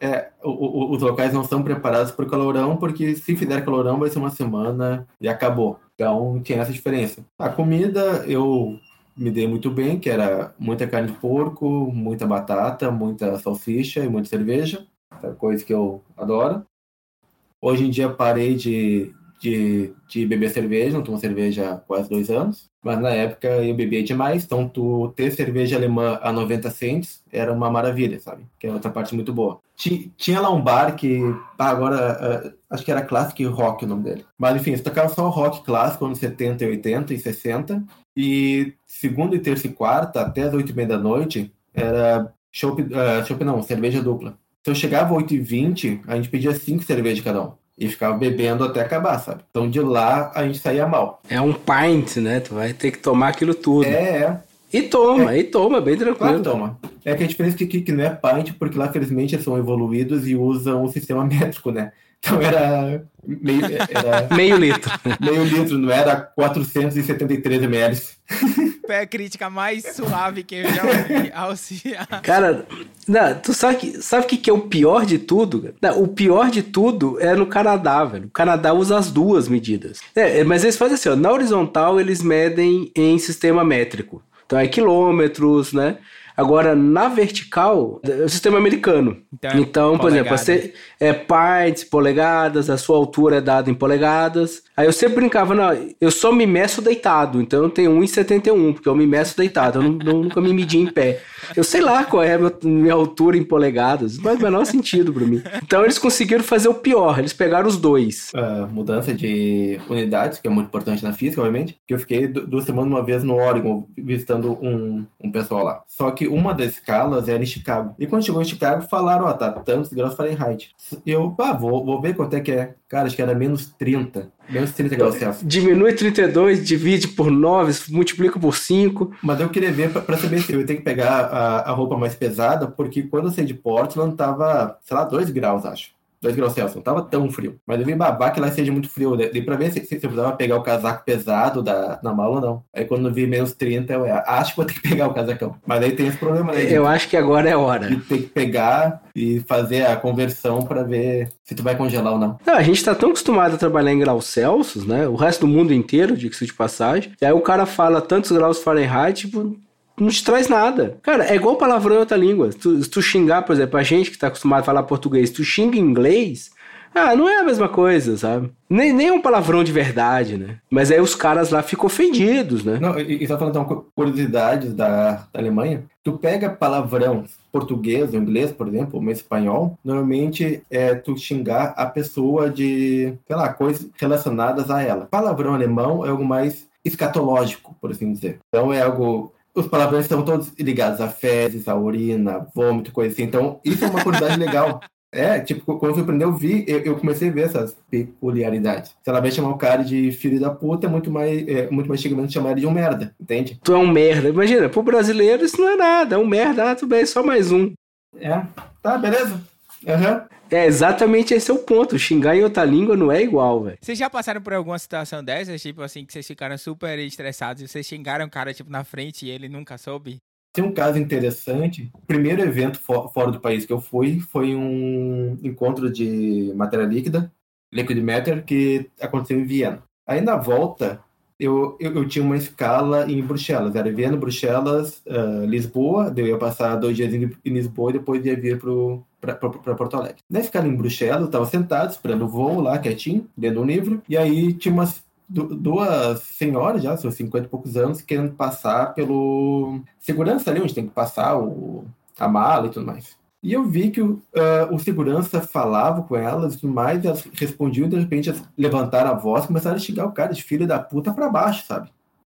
[SPEAKER 3] é, o, o, os locais não estão preparados para o calorão, porque se fizer calorão vai ser uma semana e acabou. Então tinha essa diferença. A comida eu me dei muito bem, que era muita carne de porco, muita batata, muita salsicha e muita cerveja, é coisa que eu adoro. Hoje em dia parei de, de, de beber cerveja, não tomo cerveja há quase dois anos. Mas na época eu bebia demais, então tu ter cerveja alemã a 90 cents era uma maravilha, sabe? Que é outra parte muito boa. Tinha lá um bar que, ah, agora, uh, acho que era Classic Rock o nome dele. Mas enfim, eles tocavam só rock clássico, anos 70, 80 e 60. E segunda e terça e quarta, até as 8 e meia da noite, era uh, não, cerveja dupla. Se eu chegava às 8h20, a gente pedia 5 cervejas cada um e ficava bebendo até acabar, sabe? Então de lá a gente saía mal.
[SPEAKER 1] É um pint, né? Tu vai ter que tomar aquilo tudo.
[SPEAKER 3] É, é.
[SPEAKER 1] E toma, é. e toma, bem tranquilo. Claro,
[SPEAKER 3] toma. É que a diferença é que, que não é pint, porque lá, felizmente, eles são evoluídos e usam um sistema métrico, né? Então era meio, era
[SPEAKER 1] meio litro.
[SPEAKER 3] Meio litro, não era 473 ml.
[SPEAKER 2] É a crítica mais suave que eu já ouvi ao
[SPEAKER 1] Cara, não, tu sabe o que, sabe que, que é o pior de tudo? Não, o pior de tudo é no Canadá, velho. O Canadá usa as duas medidas. É, mas eles fazem assim, ó, na horizontal eles medem em sistema métrico. Então é quilômetros, né? Agora, na vertical, é o sistema americano. Então, então por exemplo, você é partes, polegadas, a sua altura é dada em polegadas. Aí eu sempre brincava, não, eu só me meço deitado, então eu tenho 1,71, porque eu me meço deitado, eu não, nunca me medi em pé. Eu sei lá qual é a minha, minha altura em polegadas, não faz o menor sentido para mim. Então eles conseguiram fazer o pior, eles pegaram os dois.
[SPEAKER 3] Uh, mudança de unidades, que é muito importante na física, obviamente, que eu fiquei duas semanas uma vez no Oregon, visitando um, um pessoal lá. Só que uma das escalas era em Chicago. E quando chegou em Chicago, falaram, ó, oh, tá tantos graus Fahrenheit. Eu, ah, vou, vou ver quanto é que é. Cara, acho que era menos 30. Menos 30 graus Celsius.
[SPEAKER 1] Diminui 32, divide por 9, multiplica por 5.
[SPEAKER 3] Mas eu queria ver para saber se eu tenho que pegar a, a roupa mais pesada, porque quando eu saí de Portland tava, sei lá, 2 graus, acho. 2 graus Celsius, não tava tão frio. Mas eu vi babar que lá seja muito frio. Dei pra ver se, se, eu precisava pegar o casaco pesado da, na mala ou não. Aí quando eu vi menos 30, eu acho que vou ter que pegar o casacão. Mas aí tem esse problema, né?
[SPEAKER 1] Eu acho que agora é hora.
[SPEAKER 3] De ter que pegar e fazer a conversão para ver se tu vai congelar ou não.
[SPEAKER 1] não. A gente tá tão acostumado a trabalhar em graus Celsius, né? O resto do mundo inteiro, diga-se de passagem. E aí o cara fala tantos graus Fahrenheit, tipo, não te traz nada. Cara, é igual palavrão em outra língua. Se tu, se tu xingar, por exemplo, a gente que tá acostumado a falar português, tu xinga em inglês, ah, não é a mesma coisa, sabe? Nem, nem é um palavrão de verdade, né? Mas aí os caras lá ficam ofendidos, né?
[SPEAKER 3] Não, e, e só falando então, curiosidades da, da Alemanha, tu pega palavrão português, inglês, por exemplo, ou espanhol, normalmente é tu xingar a pessoa de, sei lá, coisas relacionadas a ela. Palavrão alemão é algo mais escatológico, por assim dizer. Então é algo os palavrões estão todos ligados a fezes, a urina, vômito, coisa assim. Então, isso é uma curiosidade legal. É, tipo, quando eu aprendi, eu vi, eu, eu, comecei a ver essas peculiaridades. Se ela vai chamar o cara de filho da puta, é muito mais, é, muito mais chegamente chamar ele de um merda, entende?
[SPEAKER 1] Tu é um merda. Imagina, pro brasileiro isso não é nada, é um merda, ah, tudo bem, só mais um.
[SPEAKER 3] É, tá, beleza. Uhum.
[SPEAKER 1] É, exatamente esse é o ponto. Xingar em outra língua não é igual, velho.
[SPEAKER 2] Vocês já passaram por alguma situação dessas? Tipo assim, que vocês ficaram super estressados e vocês xingaram o cara, tipo, na frente e ele nunca soube?
[SPEAKER 3] Tem um caso interessante. O primeiro evento fora do país que eu fui foi um encontro de matéria líquida, liquid matter, que aconteceu em Viena. Aí na volta, eu, eu, eu, tinha uma escala em Bruxelas. Era Viena, Bruxelas, uh, Lisboa. Eu ia passar dois dias em, em Lisboa e depois ia vir para Porto Alegre. Na escala em Bruxelas, eu estava sentado, esperando o voo lá, quietinho, lendo um livro. E aí tinha umas duas senhoras já, seus 50 e poucos anos, querendo passar pelo segurança ali, onde tem que passar o, a mala e tudo mais. E eu vi que o, uh, o segurança falava com elas e tudo mais, e elas respondiam e de repente levantaram a voz começaram a xingar o cara de filho da puta pra baixo, sabe?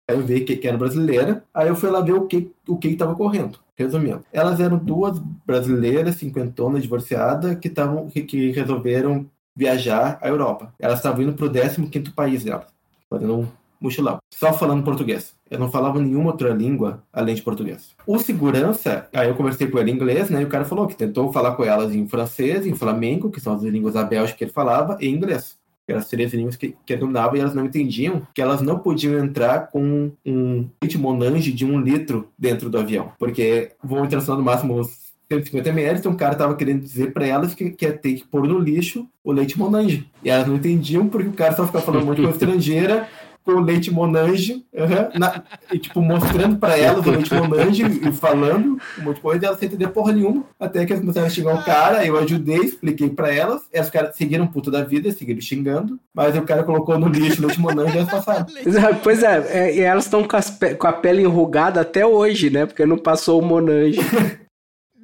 [SPEAKER 3] Aí eu vi que, que era brasileira, aí eu fui lá ver o que o que estava correndo. Resumindo, elas eram duas brasileiras, cinquentonas, divorciadas, que, tavam, que, resolveram viajar à Europa. Elas estavam indo para o 15 país delas, fazendo um mochilão, só falando português. Eu não falava nenhuma outra língua além de português. O segurança, aí eu conversei com ele em inglês, né? E o cara falou que tentou falar com elas em francês, em flamengo, que são as línguas da Bélgica que ele falava, e em inglês. Eram as três línguas que, que ele dominava e elas não entendiam que elas não podiam entrar com um leite monange de um litro dentro do avião, porque voo internacional no máximo 150 ml, então o cara tava querendo dizer para elas que, que ia ter que pôr no lixo o leite monange. E elas não entendiam porque o cara só ficava falando um monte de coisa estrangeira com leite Monange, uhum, na, e, tipo, mostrando para elas o leite Monange e falando um monte de coisa, e elas sem entender porra nenhuma, até que elas começaram a xingar o cara, eu ajudei, expliquei para elas, e os caras seguiram puto da vida, seguiram xingando, mas o cara colocou no lixo o leite Monange e elas passaram.
[SPEAKER 1] Pois é, é e elas estão com, com, a pele enrugada até hoje, né, porque não passou o Monange.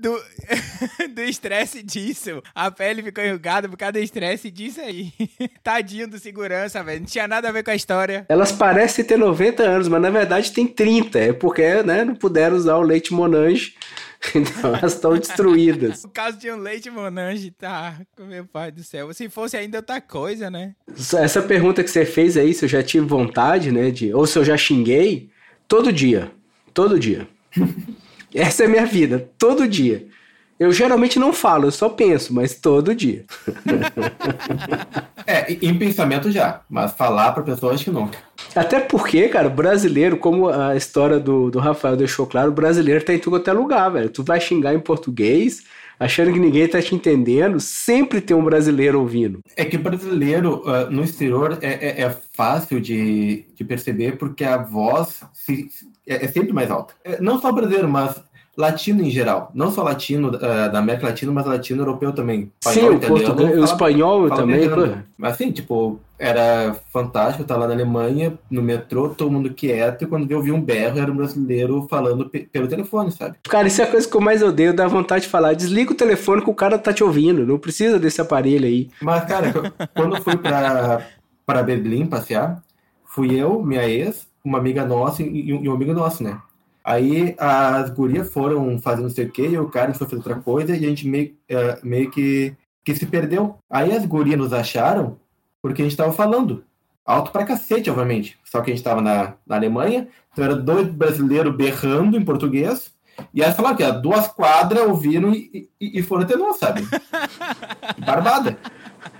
[SPEAKER 2] do, do estresse disso. A pele ficou enrugada por causa do estresse disso aí. Tadinho do segurança, velho. Não tinha nada a ver com a história.
[SPEAKER 1] Elas parecem ter 90 anos, mas na verdade tem 30. É porque, né, não puderam usar o leite Monange. Então elas estão destruídas.
[SPEAKER 2] O caso de um leite Monange, tá? Meu pai do céu. Se fosse ainda outra coisa, né?
[SPEAKER 1] Essa pergunta que você fez aí, se eu já tive vontade, né? De, ou se eu já xinguei, todo dia. Todo dia. Essa é a minha vida, todo dia. Eu geralmente não falo, eu só penso, mas todo dia.
[SPEAKER 3] é, em pensamento já, mas falar para pessoas acho que nunca.
[SPEAKER 1] Até porque, cara, brasileiro, como a história do, do Rafael deixou claro, brasileiro tá em tudo até lugar, velho. Tu vai xingar em português, achando que ninguém tá te entendendo, sempre tem um brasileiro ouvindo.
[SPEAKER 3] É que brasileiro uh, no exterior é, é, é, fácil de, de perceber porque a voz se, é, é sempre mais alta. É, não só brasileiro, mas latino em geral. Não só latino uh, da América Latina, mas latino europeu também.
[SPEAKER 1] Espanhol, Sim, o, português, o espanhol fala também.
[SPEAKER 3] Mas assim, tipo, era fantástico estar lá na Alemanha, no metrô, todo mundo quieto, e quando eu vi um berro, era um brasileiro falando pelo telefone, sabe?
[SPEAKER 1] Cara, isso é a coisa que eu mais odeio, dá vontade de falar. Desliga o telefone que o cara tá te ouvindo, não precisa desse aparelho aí.
[SPEAKER 3] Mas, cara, quando eu fui pra, pra Berlim passear, fui eu, minha ex, uma amiga nossa e, e um amigo nosso, né? Aí as gurias foram fazendo não sei o que, e o cara foi fazer outra coisa, e a gente meio, uh, meio que, que se perdeu. Aí as gurias nos acharam porque a gente tava falando. Alto pra cacete, obviamente. Só que a gente tava na, na Alemanha, então era dois brasileiros berrando em português, e aí falaram que duas quadras ouviram e, e, e foram até nós, sabe? Barbada.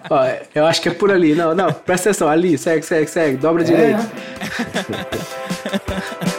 [SPEAKER 1] Ó, eu acho que é por ali. Não, não, presta atenção. Ali, segue, segue, segue. Dobra é. direito.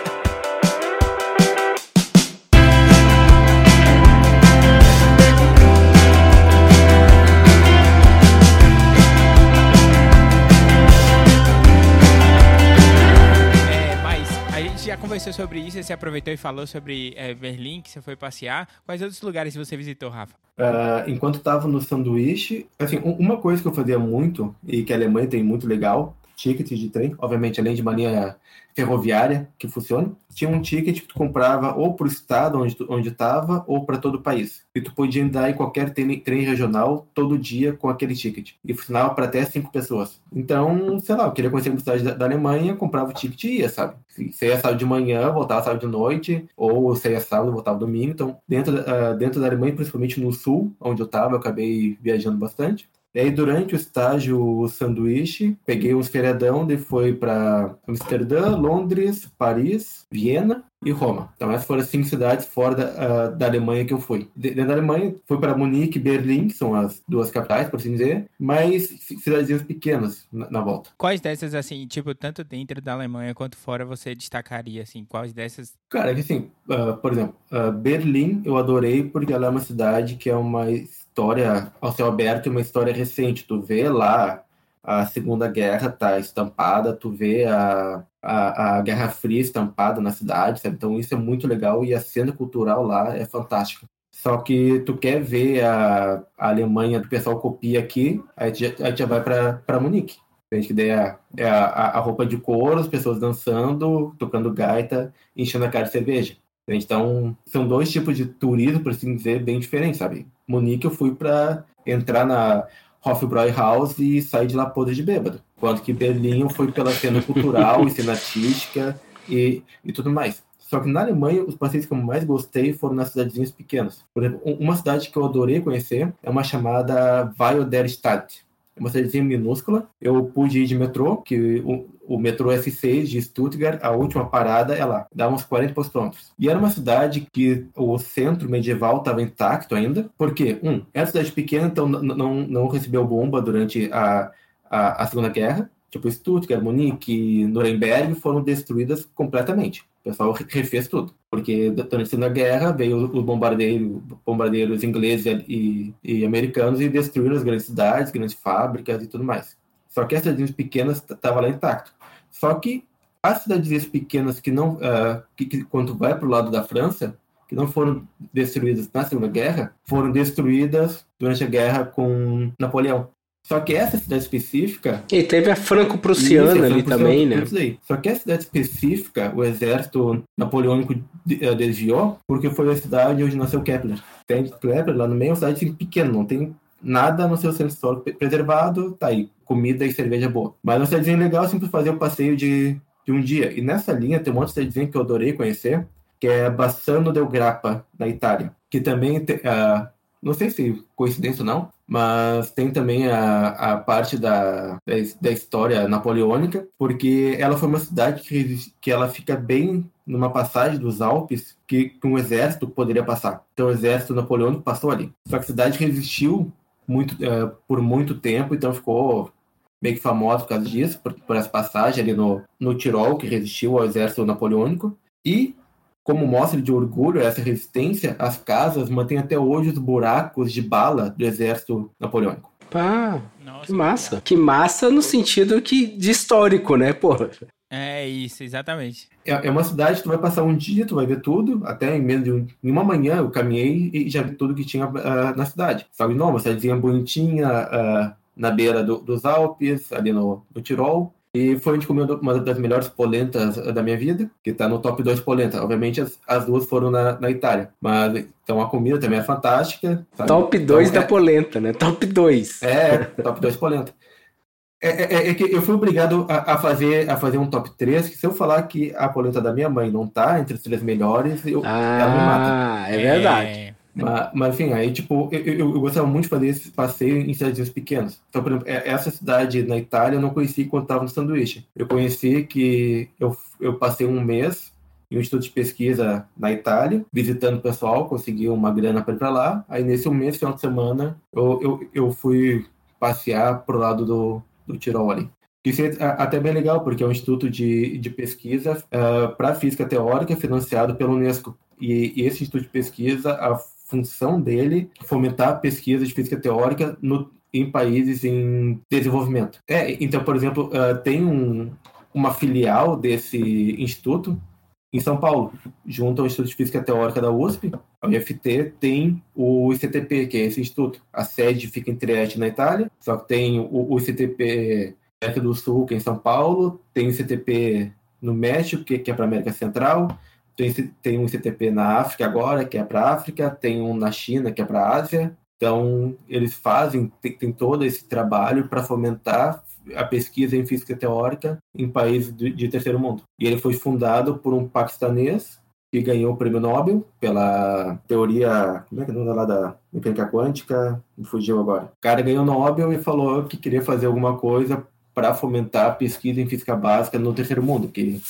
[SPEAKER 2] conversou sobre isso, você aproveitou e falou sobre é, Berlim, que você foi passear. Quais outros lugares você visitou, Rafa?
[SPEAKER 3] Uh, enquanto estava no sanduíche, assim, uma coisa que eu fazia muito, e que a Alemanha tem muito legal, tickets de trem, obviamente, além de uma linha ferroviária que funciona. Tinha um ticket que tu comprava ou para o estado onde tu, onde estava ou para todo o país. E tu podia andar em qualquer trem, trem regional todo dia com aquele ticket. E funcionava para até cinco pessoas. Então, sei lá, eu queria conhecer uma cidade da, da Alemanha, comprava o ticket e ia, sabe? Se ia sábado de manhã, voltava sábado de noite, ou se ia sábado, voltava domingo. Então, dentro, uh, dentro da Alemanha, principalmente no sul, onde eu estava, eu acabei viajando bastante. E aí, durante o estágio o sanduíche, peguei uns feriadão, e foi para Amsterdã, Londres, Paris, Viena e Roma. Então, essas foram as cinco cidades fora da, uh, da Alemanha que eu fui. Dentro da Alemanha, fui para Munique e Berlim, que são as duas capitais, por assim dizer, mas cidadezinhas pequenas na, na, volta.
[SPEAKER 2] Quais dessas, assim, tipo, tanto dentro da Alemanha quanto fora, você destacaria, assim? Quais dessas?
[SPEAKER 3] Cara, é que assim, uh, por exemplo, uh, Berlim eu adorei porque ela é uma cidade que é uma história ao céu aberto e uma história recente. Tu vê lá a Segunda Guerra tá estampada, tu vê a, a, a Guerra Fria estampada na cidade, sabe? Então isso é muito legal e a cena cultural lá é fantástica. Só que tu quer ver a, a Alemanha que o pessoal copia aqui, aí a a gente já vai para Munique. A gente é, é a, a, roupa de couro, as pessoas dançando, tocando gaita, enchendo a cara de cerveja. Então, são dois tipos de turismo, por assim dizer, bem diferentes, sabe? Munique, eu fui para entrar na Hofbräuhaus e sair de lá podre de bêbado. Enquanto que Berlim eu fui pela cena cultural e cena artística e, e tudo mais. Só que na Alemanha, os passeios que eu mais gostei foram nas cidadezinhas pequenas. Por exemplo, uma cidade que eu adorei conhecer é uma chamada Weil der Stadt. Uma cidadezinha minúscula. Eu pude ir de metrô, que o, o metrô S6 de Stuttgart, a última parada é lá. Dá uns 40 quilômetros. E era uma cidade que o centro medieval estava intacto ainda. Porque, um, era cidade pequena, então não, não recebeu bomba durante a, a, a Segunda Guerra. Tipo, Stuttgart, Munique, Nuremberg foram destruídas completamente. O pessoal refez tudo. Porque durante a Segunda Guerra veio os bombardeiros, ingleses e, e americanos e destruíram as grandes cidades, grandes fábricas e tudo mais. Só que as cidades pequenas estavam lá intacto. Só que as cidades pequenas que não, uh, que, que, quando vai para o lado da França, que não foram destruídas na Segunda Guerra, foram destruídas durante a guerra com Napoleão. Só que essa cidade específica.
[SPEAKER 1] E teve a Franco-Prussiana ali também, né?
[SPEAKER 3] Só que essa cidade específica, o exército napoleônico eh, desviou, porque foi a cidade onde nasceu Kepler. Tem Kepler lá no meio, é uma cidade assim, pequena, não tem nada no seu centro histórico preservado, tá aí, comida e cerveja boa. Mas é uma cidadezinha legal assim fazer o passeio de, de um dia. E nessa linha tem um monte de cidadezinha que eu adorei conhecer, que é Bassano del Grappa, na Itália. Que também, tem, uh, não sei se coincidência ou não, mas tem também a, a parte da, da história napoleônica, porque ela foi uma cidade que, que ela fica bem numa passagem dos Alpes que, que um exército poderia passar. Então o exército napoleônico passou ali. Só que a cidade resistiu muito, uh, por muito tempo, então ficou meio que famosa por causa disso, por, por essa passagem ali no, no Tirol, que resistiu ao exército napoleônico. E como mostra de orgulho essa resistência, as casas mantêm até hoje os buracos de bala do exército napoleônico.
[SPEAKER 1] Pá, Nossa, que massa. Que massa no sentido que de histórico, né, porra?
[SPEAKER 2] É isso, exatamente.
[SPEAKER 3] É, é uma cidade que tu vai passar um dia, tu vai ver tudo, até em menos de um, em uma manhã eu caminhei e já vi tudo que tinha uh, na cidade. Sabe, não, uma cidadezinha bonitinha, uh, na beira do, dos Alpes, ali no, no Tirol. E foi onde comeu uma das melhores polentas da minha vida, que tá no top 2 polenta. Obviamente as, as duas foram na, na Itália. Mas então a comida também é fantástica.
[SPEAKER 1] Sabe? Top 2 então, da é... polenta, né? Top 2.
[SPEAKER 3] É, top 2 polenta. É, é, é, é, que eu fui obrigado a, a, fazer, a fazer um top 3, que se eu falar que a polenta da minha mãe não tá entre os três melhores, eu,
[SPEAKER 1] ah, ela me mata. Ah, é verdade.
[SPEAKER 3] Mas, mas enfim, aí tipo, eu, eu, eu, gostava muito de fazer esse passeio em cidadezinhas pequenas. Então, por exemplo, é, essa cidade na Itália eu não conheci quando estava no sanduíche. Eu conheci que eu, eu passei um mês em um instituto de pesquisa na Itália, visitando o pessoal, consegui uma grana para ir para lá. Aí nesse um mês, final de semana, eu, eu, eu fui passear pro lado do, do Tirol ali. Isso é até bem legal, porque é um instituto de, de pesquisa uh, eh, para física teórica financiado pela Unesco. E, e, esse instituto de pesquisa, a função dele fomentar pesquisa de física teórica no, em países em desenvolvimento. É, então, por exemplo, uh, tem um, uma filial desse instituto em São Paulo, junto ao Instituto de Física Teórica da USP, a UFT tem o ICTP, que é esse instituto. A sede fica em Trieste, na Itália, só que tem o, o ICTP América do Sul, que é em São Paulo, tem o ICTP no México, que, que é para a América Central, tem, tem um CTP na África agora, que é para a África, tem um na China, que é para a Ásia. Então, eles fazem, tem, tem todo esse trabalho para fomentar a pesquisa em física teórica em países de, de terceiro mundo. E ele foi fundado por um paquistanês que ganhou o prêmio Nobel pela teoria, como é que é o nome lá da mecânica quântica? Me fugiu agora. O cara ganhou o Nobel e falou que queria fazer alguma coisa para fomentar a pesquisa em física básica no terceiro mundo, que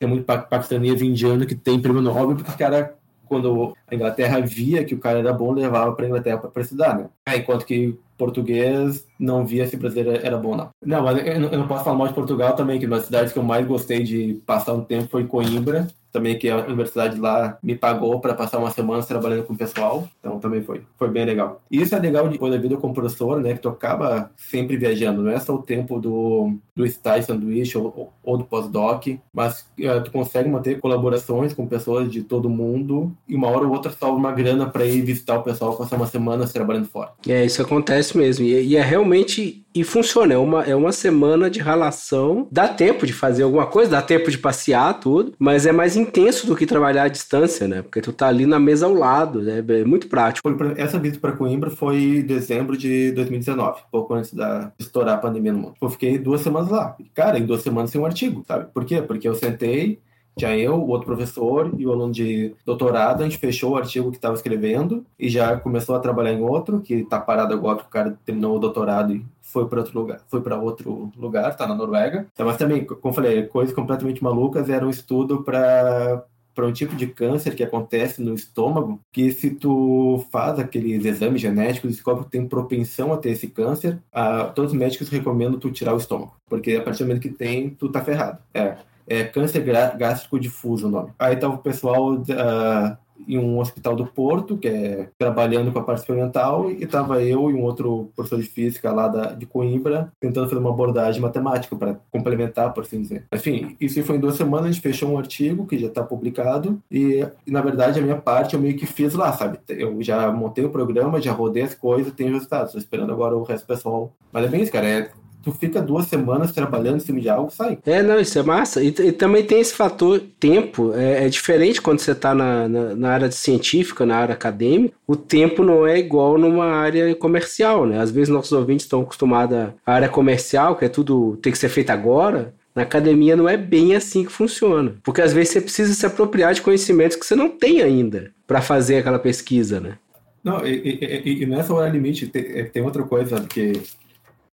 [SPEAKER 3] tem muito paquistanês indiano que tem prêmio Nobel, porque o cara, quando a Inglaterra via que o cara era bom, levava para a Inglaterra para estudar, né? É, enquanto que português não via se brasileiro era bom, não. Não, mas eu não posso falar mal de Portugal também, que uma das cidades que eu mais gostei de passar um tempo foi Coimbra, também que a universidade lá me pagou para passar uma semana trabalhando com o pessoal, então também foi, foi bem legal. E isso é legal depois da vida como professor, né, que tu acaba sempre viajando, não é só o tempo do, do estágio sanduíche ou, ou do pós-doc, mas uh, tu consegue manter colaborações com pessoas de todo mundo e uma hora ou outra salva uma grana para ir visitar o pessoal, passar uma semana trabalhando fora.
[SPEAKER 1] É, isso acontece mesmo, e, e é realmente e funciona. É uma, é uma semana de ralação. Dá tempo de fazer alguma coisa, dá tempo de passear, tudo, mas é mais intenso do que trabalhar à distância, né? Porque tu tá ali na mesa ao lado, né? É muito prático.
[SPEAKER 3] Essa visita para Coimbra foi em dezembro de 2019, pouco antes da estourar a pandemia no mundo. Eu fiquei duas semanas lá. Cara, em duas semanas tem um artigo, sabe? Por quê? Porque eu sentei tinha eu, o outro professor e o aluno de doutorado. A gente fechou o artigo que estava escrevendo e já começou a trabalhar em outro, que está parado agora, porque o cara terminou o doutorado e foi para outro lugar, foi para outro lugar, tá na Noruega. Então, mas também, como falei, coisas completamente malucas. Era um estudo para para um tipo de câncer que acontece no estômago, que se tu faz aqueles exames genéticos, descobre que tem propensão a ter esse câncer, a, todos os médicos recomendam tu tirar o estômago, porque a partir do momento que tem, tu tá ferrado. É, é câncer gástrico difuso o nome. Aí tava o pessoal uh, em um hospital do Porto, que é trabalhando com a parte experimental, e tava eu e um outro professor de física lá da, de Coimbra, tentando fazer uma abordagem matemática para complementar, por assim dizer. Enfim, isso foi em duas semanas, a gente fechou um artigo que já está publicado, e, e, na verdade a minha parte eu meio que fiz lá, sabe? Eu já montei o programa, já rodei as coisas, tenho resultados, estou esperando agora o resto do pessoal. Mas é bem isso, cara, é tu fica duas semanas trabalhando em cima de algo, sai.
[SPEAKER 1] É, não, isso é massa. E, e também tem esse fator tempo. É, é diferente quando você está na, na, na, área científica, na área acadêmica. O tempo não é igual numa área comercial, né? Às vezes nossos ouvintes estão acostumados à área comercial, que é tudo tem que ser feito agora. Na academia não é bem assim que funciona. Porque às vezes você precisa se apropriar de conhecimentos que você não tem ainda para fazer aquela pesquisa, né?
[SPEAKER 3] Não, e, e, e nessa hora limite tem, é, tem outra coisa que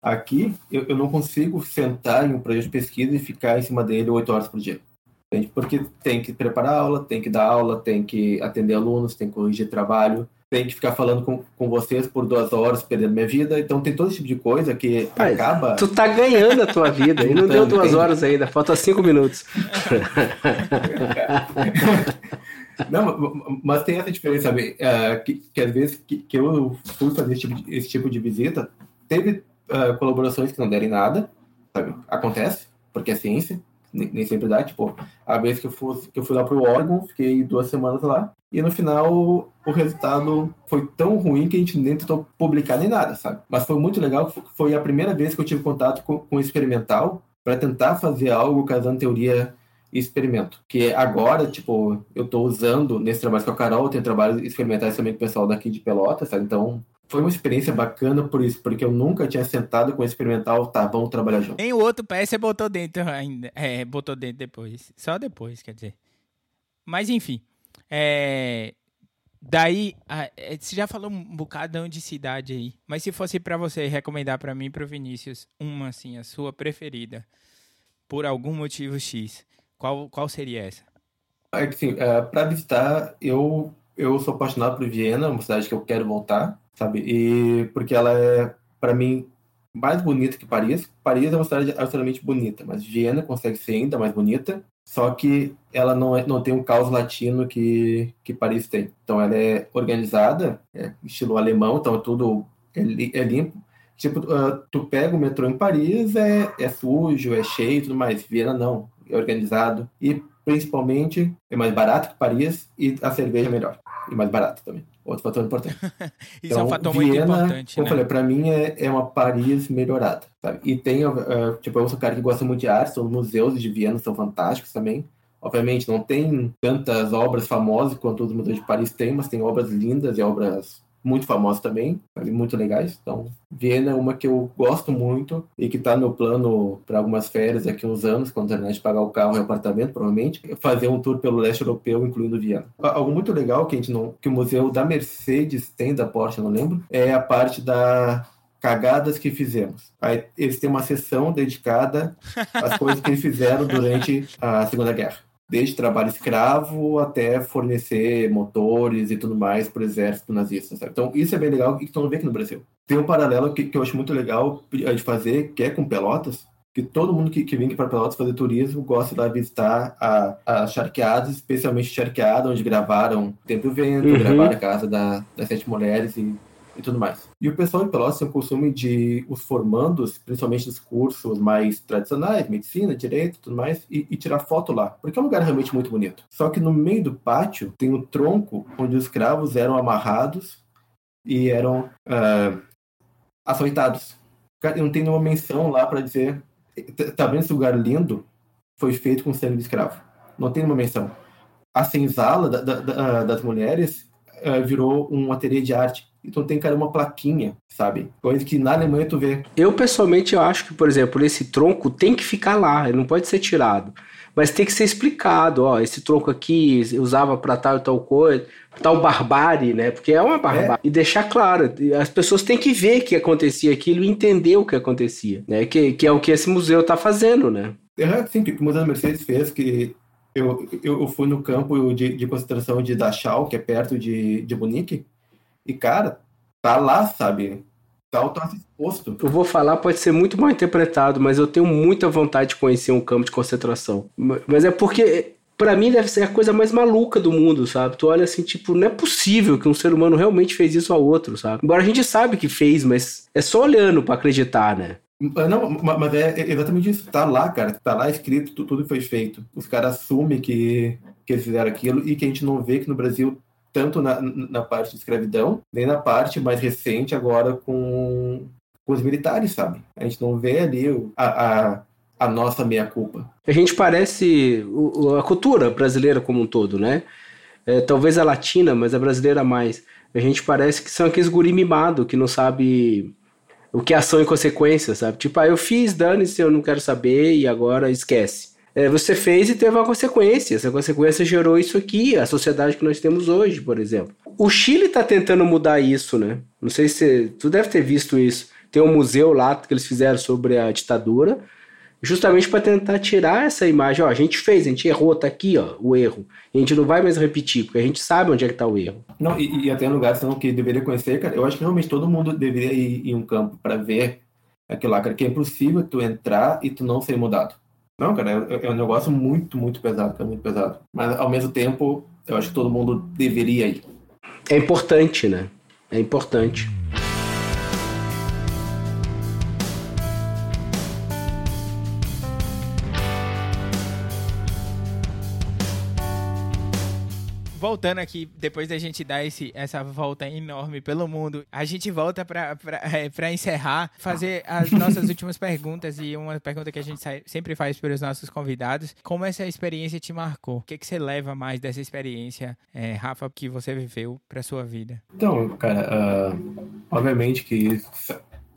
[SPEAKER 3] Aqui, eu, eu não consigo sentar em um projeto de pesquisa e ficar em cima dele oito horas por dia. Entende? Porque tem que preparar aula, tem que dar aula, tem que atender alunos, tem que corrigir trabalho, tem que ficar falando com, com vocês por duas horas, perdendo minha vida. Então tem todo esse tipo de coisa que acaba.
[SPEAKER 1] Tu tá ganhando a tua vida e não deu duas tem... horas ainda, falta cinco minutos.
[SPEAKER 3] Não, mas tem essa diferença, sabe? É, que, que às vezes que, que eu fui fazer esse tipo, de, esse tipo de visita, teve uh, colaborações que não derem nada, sabe? Acontece, porque é ciência, nem, nem, sempre dá. Tipo, a vez que eu, fui, que eu fui lá pro órgão, fiquei duas semanas lá, e no final o resultado foi tão ruim que a gente nem tentou publicar nem nada, sabe? Mas foi muito legal, foi a primeira vez que eu tive contato com, com experimental para tentar fazer algo casando teoria e experimento. Que agora, tipo, eu estou usando nesse trabalho com a Carol, tem trabalhos experimentais também com o pessoal daqui de Pelotas, sabe? Então, foi uma experiência bacana por isso, porque eu nunca tinha sentado com o experimental, tá, vamos trabalhar junto.
[SPEAKER 2] Em outro pé você botou dentro ainda. É, botou dentro depois. Só depois, quer dizer. Mas enfim. É... Daí, é, você já falou um bocadão de cidade aí. Mas se fosse para você recomendar para mim e pro Vinícius uma, assim, a sua preferida, por algum motivo X, qual, qual seria essa?
[SPEAKER 3] É que, assim, é, para visitar, eu, eu sou apaixonado por Viena, uma cidade que eu quero voltar sabe? E porque ela é, para mim, mais bonita que Paris. Paris é uma cidade absolutamente bonita, mas Viena consegue ser ainda mais bonita, só que ela não, é, não tem um caos latino que, que Paris tem. Então ela é organizada, é estilo alemão, então é tudo é, é limpo. Tipo, uh, tu pega o metrô em Paris, é, é sujo, é cheio e tudo mais. Viena não, é organizado. E principalmente é mais barato que Paris e a cerveja é melhor. E mais barato também. Outro fator importante.
[SPEAKER 2] Isso então, é um então, fator Viena, muito importante.
[SPEAKER 3] Como né? eu falei, pra mim é, é uma Paris melhorada. Sabe? E tem, uh, tipo, eu sou um cara que gosta muito de arte, os museus de Viena são fantásticos também. Obviamente, não tem tantas obras famosas quanto os museus de Paris têm, mas tem obras lindas e obras muito famosos também, muito legais. Então, Viena é uma que eu gosto muito e que está no plano para algumas férias daqui uns anos, quando terminar de pagar o carro e o apartamento, provavelmente, fazer um tour pelo leste europeu, incluindo Viena. Algo muito legal que a gente não, que o museu da Mercedes tem da Porsche, não lembro, é a parte da cagadas que fizemos. Aí eles têm uma sessão dedicada às coisas que eles fizeram durante a Segunda Guerra desde trabalho escravo até fornecer motores e tudo mais para o exército nazista. Sabe? Então, isso é bem legal e que tu não vê aqui no Brasil. Tem um paralelo que, que eu acho muito legal de fazer, que é com Pelotas, que todo mundo que, que vem aqui para Pelotas fazer turismo gosta de lá visitar a, a Charqueadas, especialmente Charqueada, onde gravaram Tempo e Vento, uhum. gravaram a Casa da, das Sete Mulheres e e tudo mais. E o pessoal em Pelotas tem o costume de os formandos, principalmente dos cursos mais tradicionais, medicina, direito, tudo mais, e, e, tirar foto lá, porque é um lugar realmente muito bonito. Só que no meio do pátio tem um tronco onde os escravos eram amarrados e eram uh, açoitados. Não tem nenhuma menção lá para dizer. Tá vendo esse lugar lindo? Foi feito com sangue de escravo. Não tem nenhuma menção. A senzala da, da, da, das mulheres uh, virou um ateliê de arte. Então tem, cara, uma plaquinha, sabe? Coisa que na Alemanha tu vê.
[SPEAKER 1] Eu, pessoalmente, eu acho que, por exemplo, esse tronco tem que ficar lá, ele não pode ser tirado. Mas tem que ser explicado, ó, esse tronco aqui usava para tal e tal coisa, tal barbárie, né? Porque é uma barbárie. É. E deixar claro, as pessoas têm que ver que acontecia aquilo e entender o que acontecia, né? Que, que é o que esse museu está fazendo, né?
[SPEAKER 3] É, sim, que o Museu da Mercedes fez, que eu, eu fui no campo de, de concentração de Dachau, que é perto de, de Munique, e, cara, tá lá, sabe? Tá, tá exposto.
[SPEAKER 1] Eu vou falar, pode ser muito mal interpretado, mas eu tenho muita vontade de conhecer um campo de concentração. Mas é porque para mim deve ser a coisa mais maluca do mundo, sabe? Tu olha assim, tipo, não é possível que um ser humano realmente fez isso ao outro, sabe? Embora a gente sabe que fez, mas é só olhando para acreditar, né?
[SPEAKER 3] Ah, não, mas é exatamente isso. Tá lá, cara. Tá lá escrito, tudo foi feito. Os caras assumem que, que eles fizeram aquilo e que a gente não vê que no Brasil, tanto na, na parte de escravidão, nem na parte mais recente agora com, com os militares, sabe? A gente não vê ali a, a, a nossa meia-culpa.
[SPEAKER 1] A gente parece a cultura brasileira como um todo, né? É, talvez a latina, mas a brasileira mais. A gente parece que são aqueles guri mimado que não sabe o que é ação e consequência, sabe? Tipo, ah, eu fiz, dane-se, eu não quero saber e agora esquece. É, você fez e teve uma consequência. Essa consequência gerou isso aqui, a sociedade que nós temos hoje, por exemplo. O Chile está tentando mudar isso, né? Não sei se tu deve ter visto isso. Tem um museu lá que eles fizeram sobre a ditadura justamente para tentar tirar essa imagem, ó, a gente fez, a gente errou, tá aqui, ó, o erro. E a gente não vai mais repetir, porque a gente sabe onde é que tá o erro.
[SPEAKER 3] Não, e, e até lugares que deveria conhecer, cara, eu acho que realmente todo mundo deveria ir em um campo para ver aquilo lá, cara, que é impossível tu entrar e tu não ser mudado. Não, cara, é, é um negócio muito, muito pesado, é muito pesado. Mas ao mesmo tempo, eu acho que todo mundo deveria ir.
[SPEAKER 1] É importante, né? É importante.
[SPEAKER 2] Voltando aqui, depois da gente dar esse, essa volta enorme pelo mundo, a gente volta para é, encerrar, fazer as nossas últimas perguntas e uma pergunta que a gente sempre faz para os nossos convidados. Como essa experiência te marcou? O que, que você leva mais dessa experiência, é, Rafa, que você viveu para sua vida?
[SPEAKER 3] Então, cara, uh, obviamente que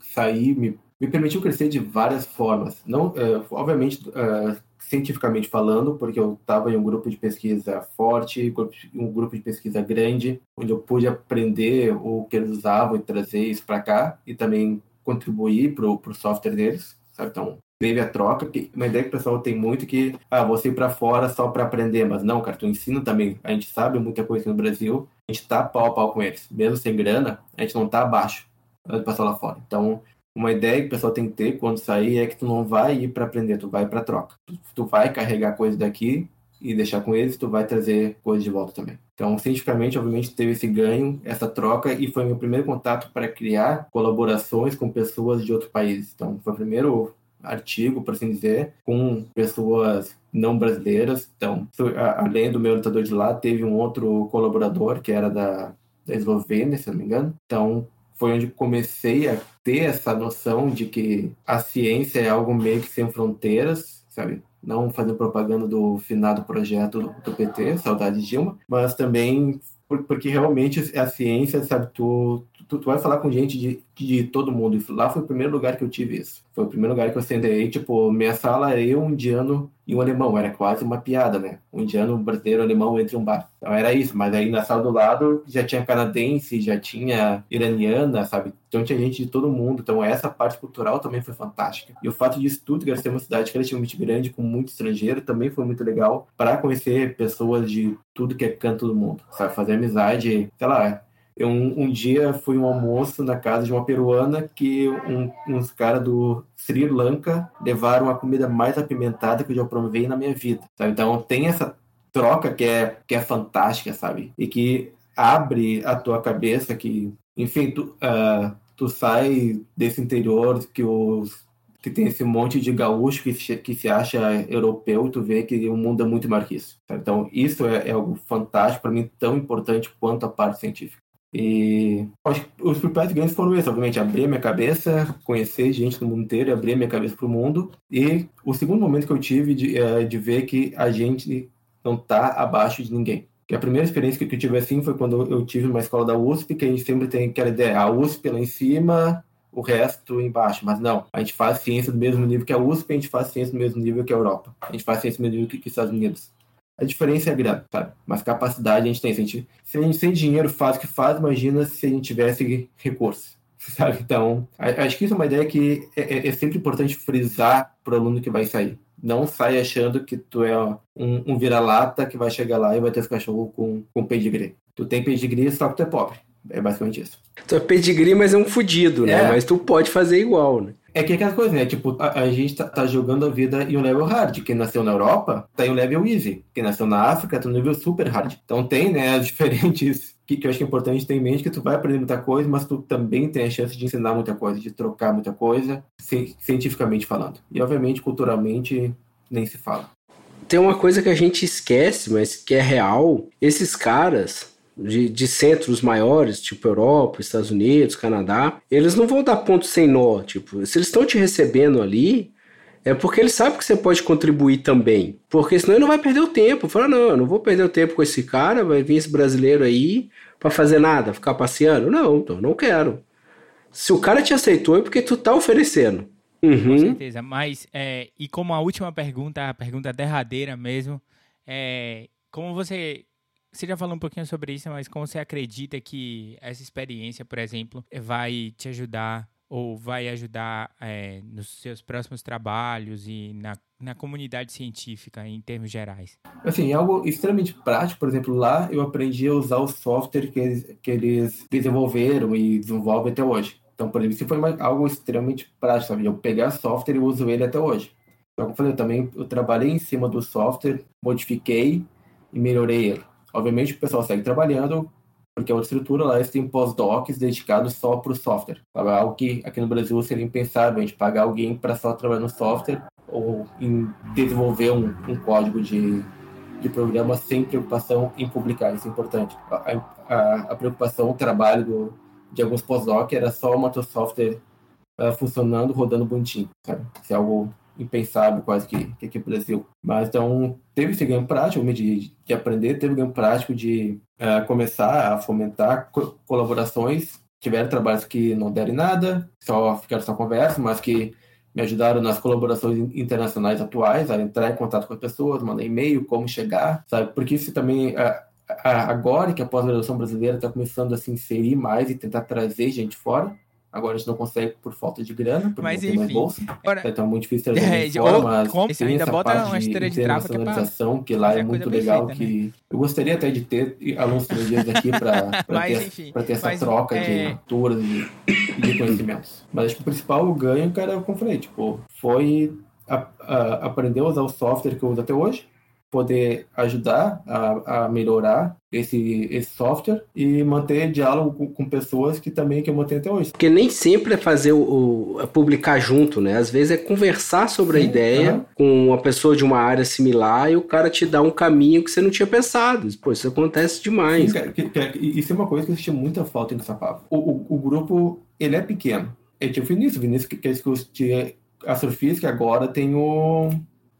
[SPEAKER 3] sair me, me permitiu crescer de várias formas. Não, uh, obviamente, uh, cientificamente falando, porque eu estava em um grupo de pesquisa forte, um grupo de pesquisa grande, onde eu pude aprender o que eles usavam e trazer isso para cá e também contribuir para o software deles, sabe? Então, teve a troca, que uma ideia que o pessoal tem muito que, ah, você ir para fora só para aprender, mas não, cara, tu ensina também. A gente sabe muita coisa no Brasil, a gente tá pau a pau com eles. Mesmo sem grana, a gente não tá abaixo do pessoal lá fora. Então, uma ideia que o pessoal tem que ter quando sair é que tu não vai ir para aprender, tu vai para troca. Tu, tu, vai carregar coisas daqui e deixar com eles, tu vai trazer coisas de volta também. Então, cientificamente, obviamente, teve esse ganho, essa troca, e foi meu primeiro contato para criar colaborações com pessoas de outro país. Então, foi o primeiro artigo, por assim dizer, com pessoas não brasileiras. Então, além do meu lutador de lá, teve um outro colaborador que era da, da Eslovênia, se não me engano. Então, foi onde comecei a ter essa noção de que a ciência é algo meio que sem fronteiras, sabe? Não fazendo propaganda do finado projeto do PT, saudade de Dilma, mas também porque realmente a ciência, sabe, tu, tu, tu vai falar com gente de, de todo mundo. E lá foi o primeiro lugar que eu tive isso. Foi o primeiro lugar que eu sentei, tipo, minha sala eu, um indiano e um alemão. Era quase uma piada, né? Um indiano, um brasileiro, um alemão entre um bar. Então era isso. Mas aí na sala do lado já tinha canadense, já tinha iraniana, sabe? Então tinha gente de todo mundo. Então essa parte cultural também foi fantástica. E o fato de Stuttgart ser uma cidade relativamente grande, com muito estrangeiro, também foi muito legal para conhecer pessoas de tudo que é canto do mundo, sabe? Fazer amizade, sei lá, eu, um, um, dia fui um almoço na casa de uma peruana que um, uns caras do Sri Lanka levaram a comida mais apimentada que eu já provei na minha vida. Sabe? Então tem essa troca que é, que é fantástica, sabe? E que abre a tua cabeça que, enfim, tu, uh, tu sai desse interior que os que tem esse monte de gaúcho que se, que se acha europeu e tu vê que o mundo é muito maior que isso. Então, isso é, é algo fantástico, para mim, tão importante quanto a parte científica. E que os principais ganhos foram esses, obviamente, abrir a minha cabeça, conhecer gente do mundo inteiro, abrir a minha cabeça para o mundo. E o segundo momento que eu tive de, é, de ver que a gente não está abaixo de ninguém. E a primeira experiência que eu tive assim foi quando eu tive uma escola da USP, que a gente sempre tem aquela ideia, a USP lá em cima, o resto embaixo. Mas não, a gente faz ciência do mesmo nível que a USP, a gente faz ciência do mesmo nível que a Europa. A gente faz ciência do mesmo nível que, que os Estados Unidos. A diferença é grande, sabe? Mas capacidade a gente tem. Se a gente, se a gente sem dinheiro faz o que faz, imagina se a gente tivesse recursos, sabe? Então, acho que isso é uma ideia que é, é, é sempre importante frisar para o aluno que vai sair. Não sai achando que tu é um, um vira-lata que vai chegar lá e vai ter os cachorros com, com pedigree. Tu tem pedigree só que tu é pobre. É basicamente isso.
[SPEAKER 1] Tu é pedigree, mas é um fudido, né? É. Mas tu pode fazer igual, né?
[SPEAKER 3] É que é aquela coisa, né? Tipo, a, a gente tá, tá, jogando a vida em um level hard. Quem nasceu na Europa tá em um level easy. Quem nasceu na África tá no nível super hard. Então tem, né, as diferentes que, que eu acho que é importante ter em mente que tu vai aprender muita coisa, mas tu também tem a chance de ensinar muita coisa, de trocar muita coisa, cientificamente falando. E obviamente, culturalmente, nem se fala.
[SPEAKER 1] Tem uma coisa que a gente esquece, mas que é real. Esses caras, de, de, centros maiores, tipo Europa, Estados Unidos, Canadá, eles não vão dar ponto sem nó. Tipo, se eles estão te recebendo ali, é porque eles sabem que você pode contribuir também. Porque senão ele não vai perder o tempo. Fala, não, eu não vou perder o tempo com esse cara, vai vir esse brasileiro aí para fazer nada, ficar passeando. Não, então não quero. Se o cara te aceitou é porque tu tá oferecendo.
[SPEAKER 2] Uhum. Com certeza. Mas, é, e como a última pergunta, a pergunta derradeira mesmo, é, como você você já falou um pouquinho sobre isso, mas como você acredita que essa experiência, por exemplo, vai te ajudar ou vai ajudar é, nos seus próximos trabalhos e na, na comunidade científica em termos gerais?
[SPEAKER 3] Assim, algo extremamente prático, por exemplo, lá eu aprendi a usar o software que eles, que eles desenvolveram e desenvolvem até hoje. Então, por exemplo, isso foi uma, algo extremamente prático, sabe? Eu pegar software e uso ele até hoje. Como eu falei, eu também eu trabalhei em cima do software, modifiquei e melhorei ele. Obviamente o pessoal segue trabalhando, porque é outra estrutura lá, eles têm pós-docs dedicados só para o software. Sabe? Algo que aqui no Brasil seria impensável, a gente pagar alguém para só trabalhar no software ou em desenvolver um, um código de, de programa sem preocupação em publicar, isso é importante. A, a, a preocupação, o trabalho do, de alguns pós-doc era só o software uh, funcionando, rodando bonitinho, sabe? Isso é algo impensável quase que, que aqui no Brasil. Mas então teve esse ganho prático de, de aprender, teve ganho prático de uh, começar a fomentar co colaborações. Tiveram trabalhos que não deram nada, só ficaram só conversa, mas que me ajudaram nas colaborações internacionais atuais, a entrar em contato com as pessoas, mandar e-mail, como chegar, sabe? Porque isso também, agora que a pós-graduação brasileira está começando a se inserir mais e tentar trazer gente fora, Agora a gente não consegue por falta de grana, porque
[SPEAKER 2] mas,
[SPEAKER 3] não
[SPEAKER 2] tem enfim,
[SPEAKER 3] bolsa. Agora, então é muito difícil trazer é, fora, mas
[SPEAKER 2] como, tem ainda essa bota parte uma esteira de,
[SPEAKER 3] internacionalização, que, é que lá é muito legal, feita, que né? eu gostaria até de ter alunos estrangeiros aqui para ter, ter essa mas, troca é... de culturas e de conhecimentos. Mas acho que o principal ganho, cara, como eu falei, tipo, foi a, a, aprender a usar o software que eu uso até hoje, poder ajudar a, a melhorar esse, esse software e manter diálogo com, com, pessoas que também que eu mantenho até hoje.
[SPEAKER 1] Porque nem sempre é fazer o, o é publicar junto, né? Às vezes é conversar sobre Sim, a ideia uhum. com uma pessoa de uma área similar e o cara te dá um caminho que você não tinha pensado. Pô, isso acontece demais. Sim,
[SPEAKER 3] cara, que, que, isso é uma coisa que eu senti muita falta em Sapapa. O, o, o, grupo, ele é pequeno. É tipo o Vinícius, Vinícius que, que, que astrofísica, agora tem o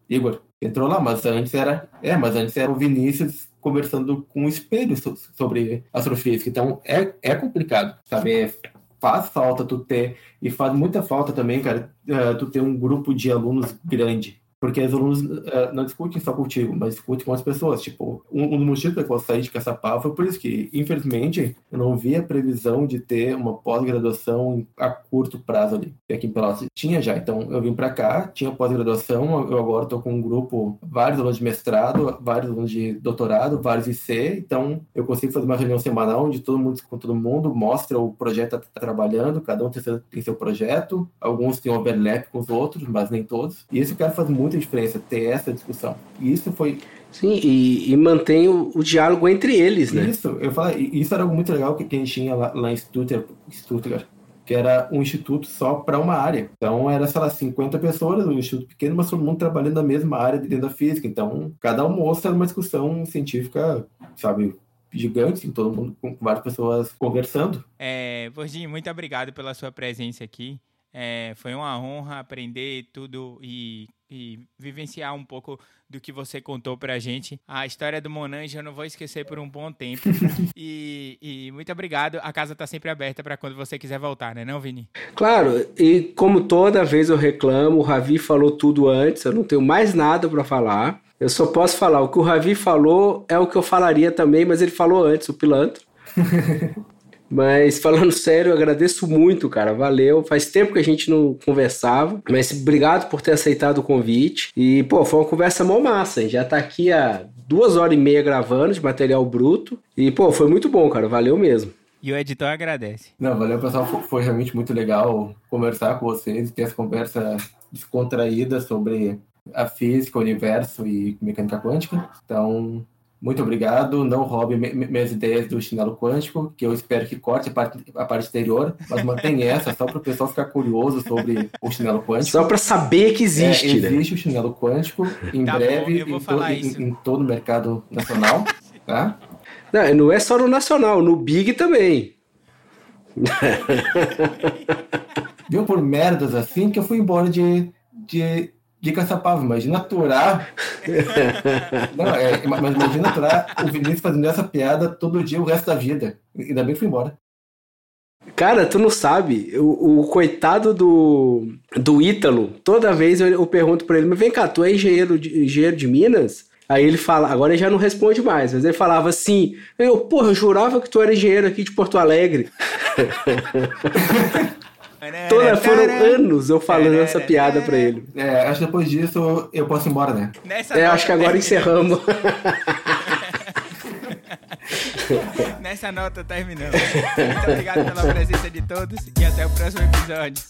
[SPEAKER 3] Igor entrou lá, mas antes era, é, mas antes era o Vinícius conversando com o espelho sobre astrofísica. Então é, é complicado, sabe? É, faz falta tu ter e faz muita falta também, cara, uh, tu ter um grupo de alunos grande porque os alunos uh, não discutem só contigo, mas discutem com as pessoas. Tipo, um, um dos motivos que eu saí de Caçapá foi por isso que, infelizmente, eu não vi a previsão de ter uma pós-graduação a curto prazo ali. Aqui em Pelotas tinha já, então eu vim para cá, tinha pós-graduação, eu agora estou com um grupo, vários alunos de mestrado, vários alunos de doutorado, vários IC, então eu consigo fazer uma reunião semanal onde todo mundo com todo mundo, mostra o projeto está trabalhando, cada um tem seu, tem seu projeto, alguns têm overlap com os outros, mas nem todos. E isso eu quero fazer muito muita diferença ter essa discussão. E isso foi.
[SPEAKER 1] Sim, e, e mantém o, o, diálogo entre eles, né?
[SPEAKER 3] Isso, eu falei, isso era algo muito legal que, que a gente tinha lá, lá em Stuttgart, Stuttgart, que era um instituto só para uma área. Então era, sei lá, 50 pessoas, um instituto pequeno, mas todo mundo trabalhando na mesma área dentro da física. Então, cada almoço era uma discussão científica, sabe, gigantes, e todo mundo com várias pessoas conversando.
[SPEAKER 2] É, Vordinho, muito obrigado pela sua presença aqui. É, foi uma honra aprender tudo e, e, vivenciar um pouco do que você contou pra gente. A história do Monange eu não vou esquecer por um bom tempo. e, e, muito obrigado. A casa tá sempre aberta para quando você quiser voltar, né, não, Vini?
[SPEAKER 1] Claro, e como toda vez eu reclamo, o Ravi falou tudo antes, eu não tenho mais nada para falar. Eu só posso falar, o que o Ravi falou é o que eu falaria também, mas ele falou antes, o pilantra. Mas falando sério, eu agradeço muito, cara. Valeu. Faz tempo que a gente não conversava. Mas obrigado por ter aceitado o convite. E, pô, foi uma conversa mó massa. Gente já tá aqui há duas horas e meia gravando de material bruto. E, pô, foi muito bom, cara. Valeu mesmo.
[SPEAKER 2] E o editor agradece.
[SPEAKER 3] Não, valeu, pessoal. Foi realmente muito legal conversar com vocês, ter essa conversa descontraída sobre a física, o universo e mecânica quântica. Então, muito obrigado. Não roube minhas ideias do chinelo quântico, que eu espero que corte a parte, a parte exterior, mas mantém essa só para o pessoal ficar curioso sobre o chinelo quântico.
[SPEAKER 1] Só para saber que existe.
[SPEAKER 3] É, existe né? o chinelo quântico em tá breve bom, em, to, em, em, todo o mercado nacional. tá?
[SPEAKER 1] Não, não é só no nacional, no Big também.
[SPEAKER 3] Deu por merdas assim que eu fui embora de, de de Caçapava. Imagina aturar. Não, é, mas imagina aturar o Vinícius fazendo essa piada todo dia o resto da vida. Ainda bem que foi embora.
[SPEAKER 1] Cara, tu não sabe, o, o, coitado do, do Ítalo, toda vez eu, eu pergunto pra ele, mas vem cá, tu é engenheiro de, engenheiro de Minas? Aí ele fala, agora ele já não responde mais, mas ele falava assim, eu, porra, eu jurava que tu era engenheiro aqui de Porto Alegre. Toda, foram anos eu falando essa piada pra ele.
[SPEAKER 3] É, acho que depois disso eu posso ir embora, né?
[SPEAKER 1] Nessa é, acho que agora encerramos.
[SPEAKER 2] Nessa nota terminamos. Muito obrigado pela presença de todos e até o próximo episódio.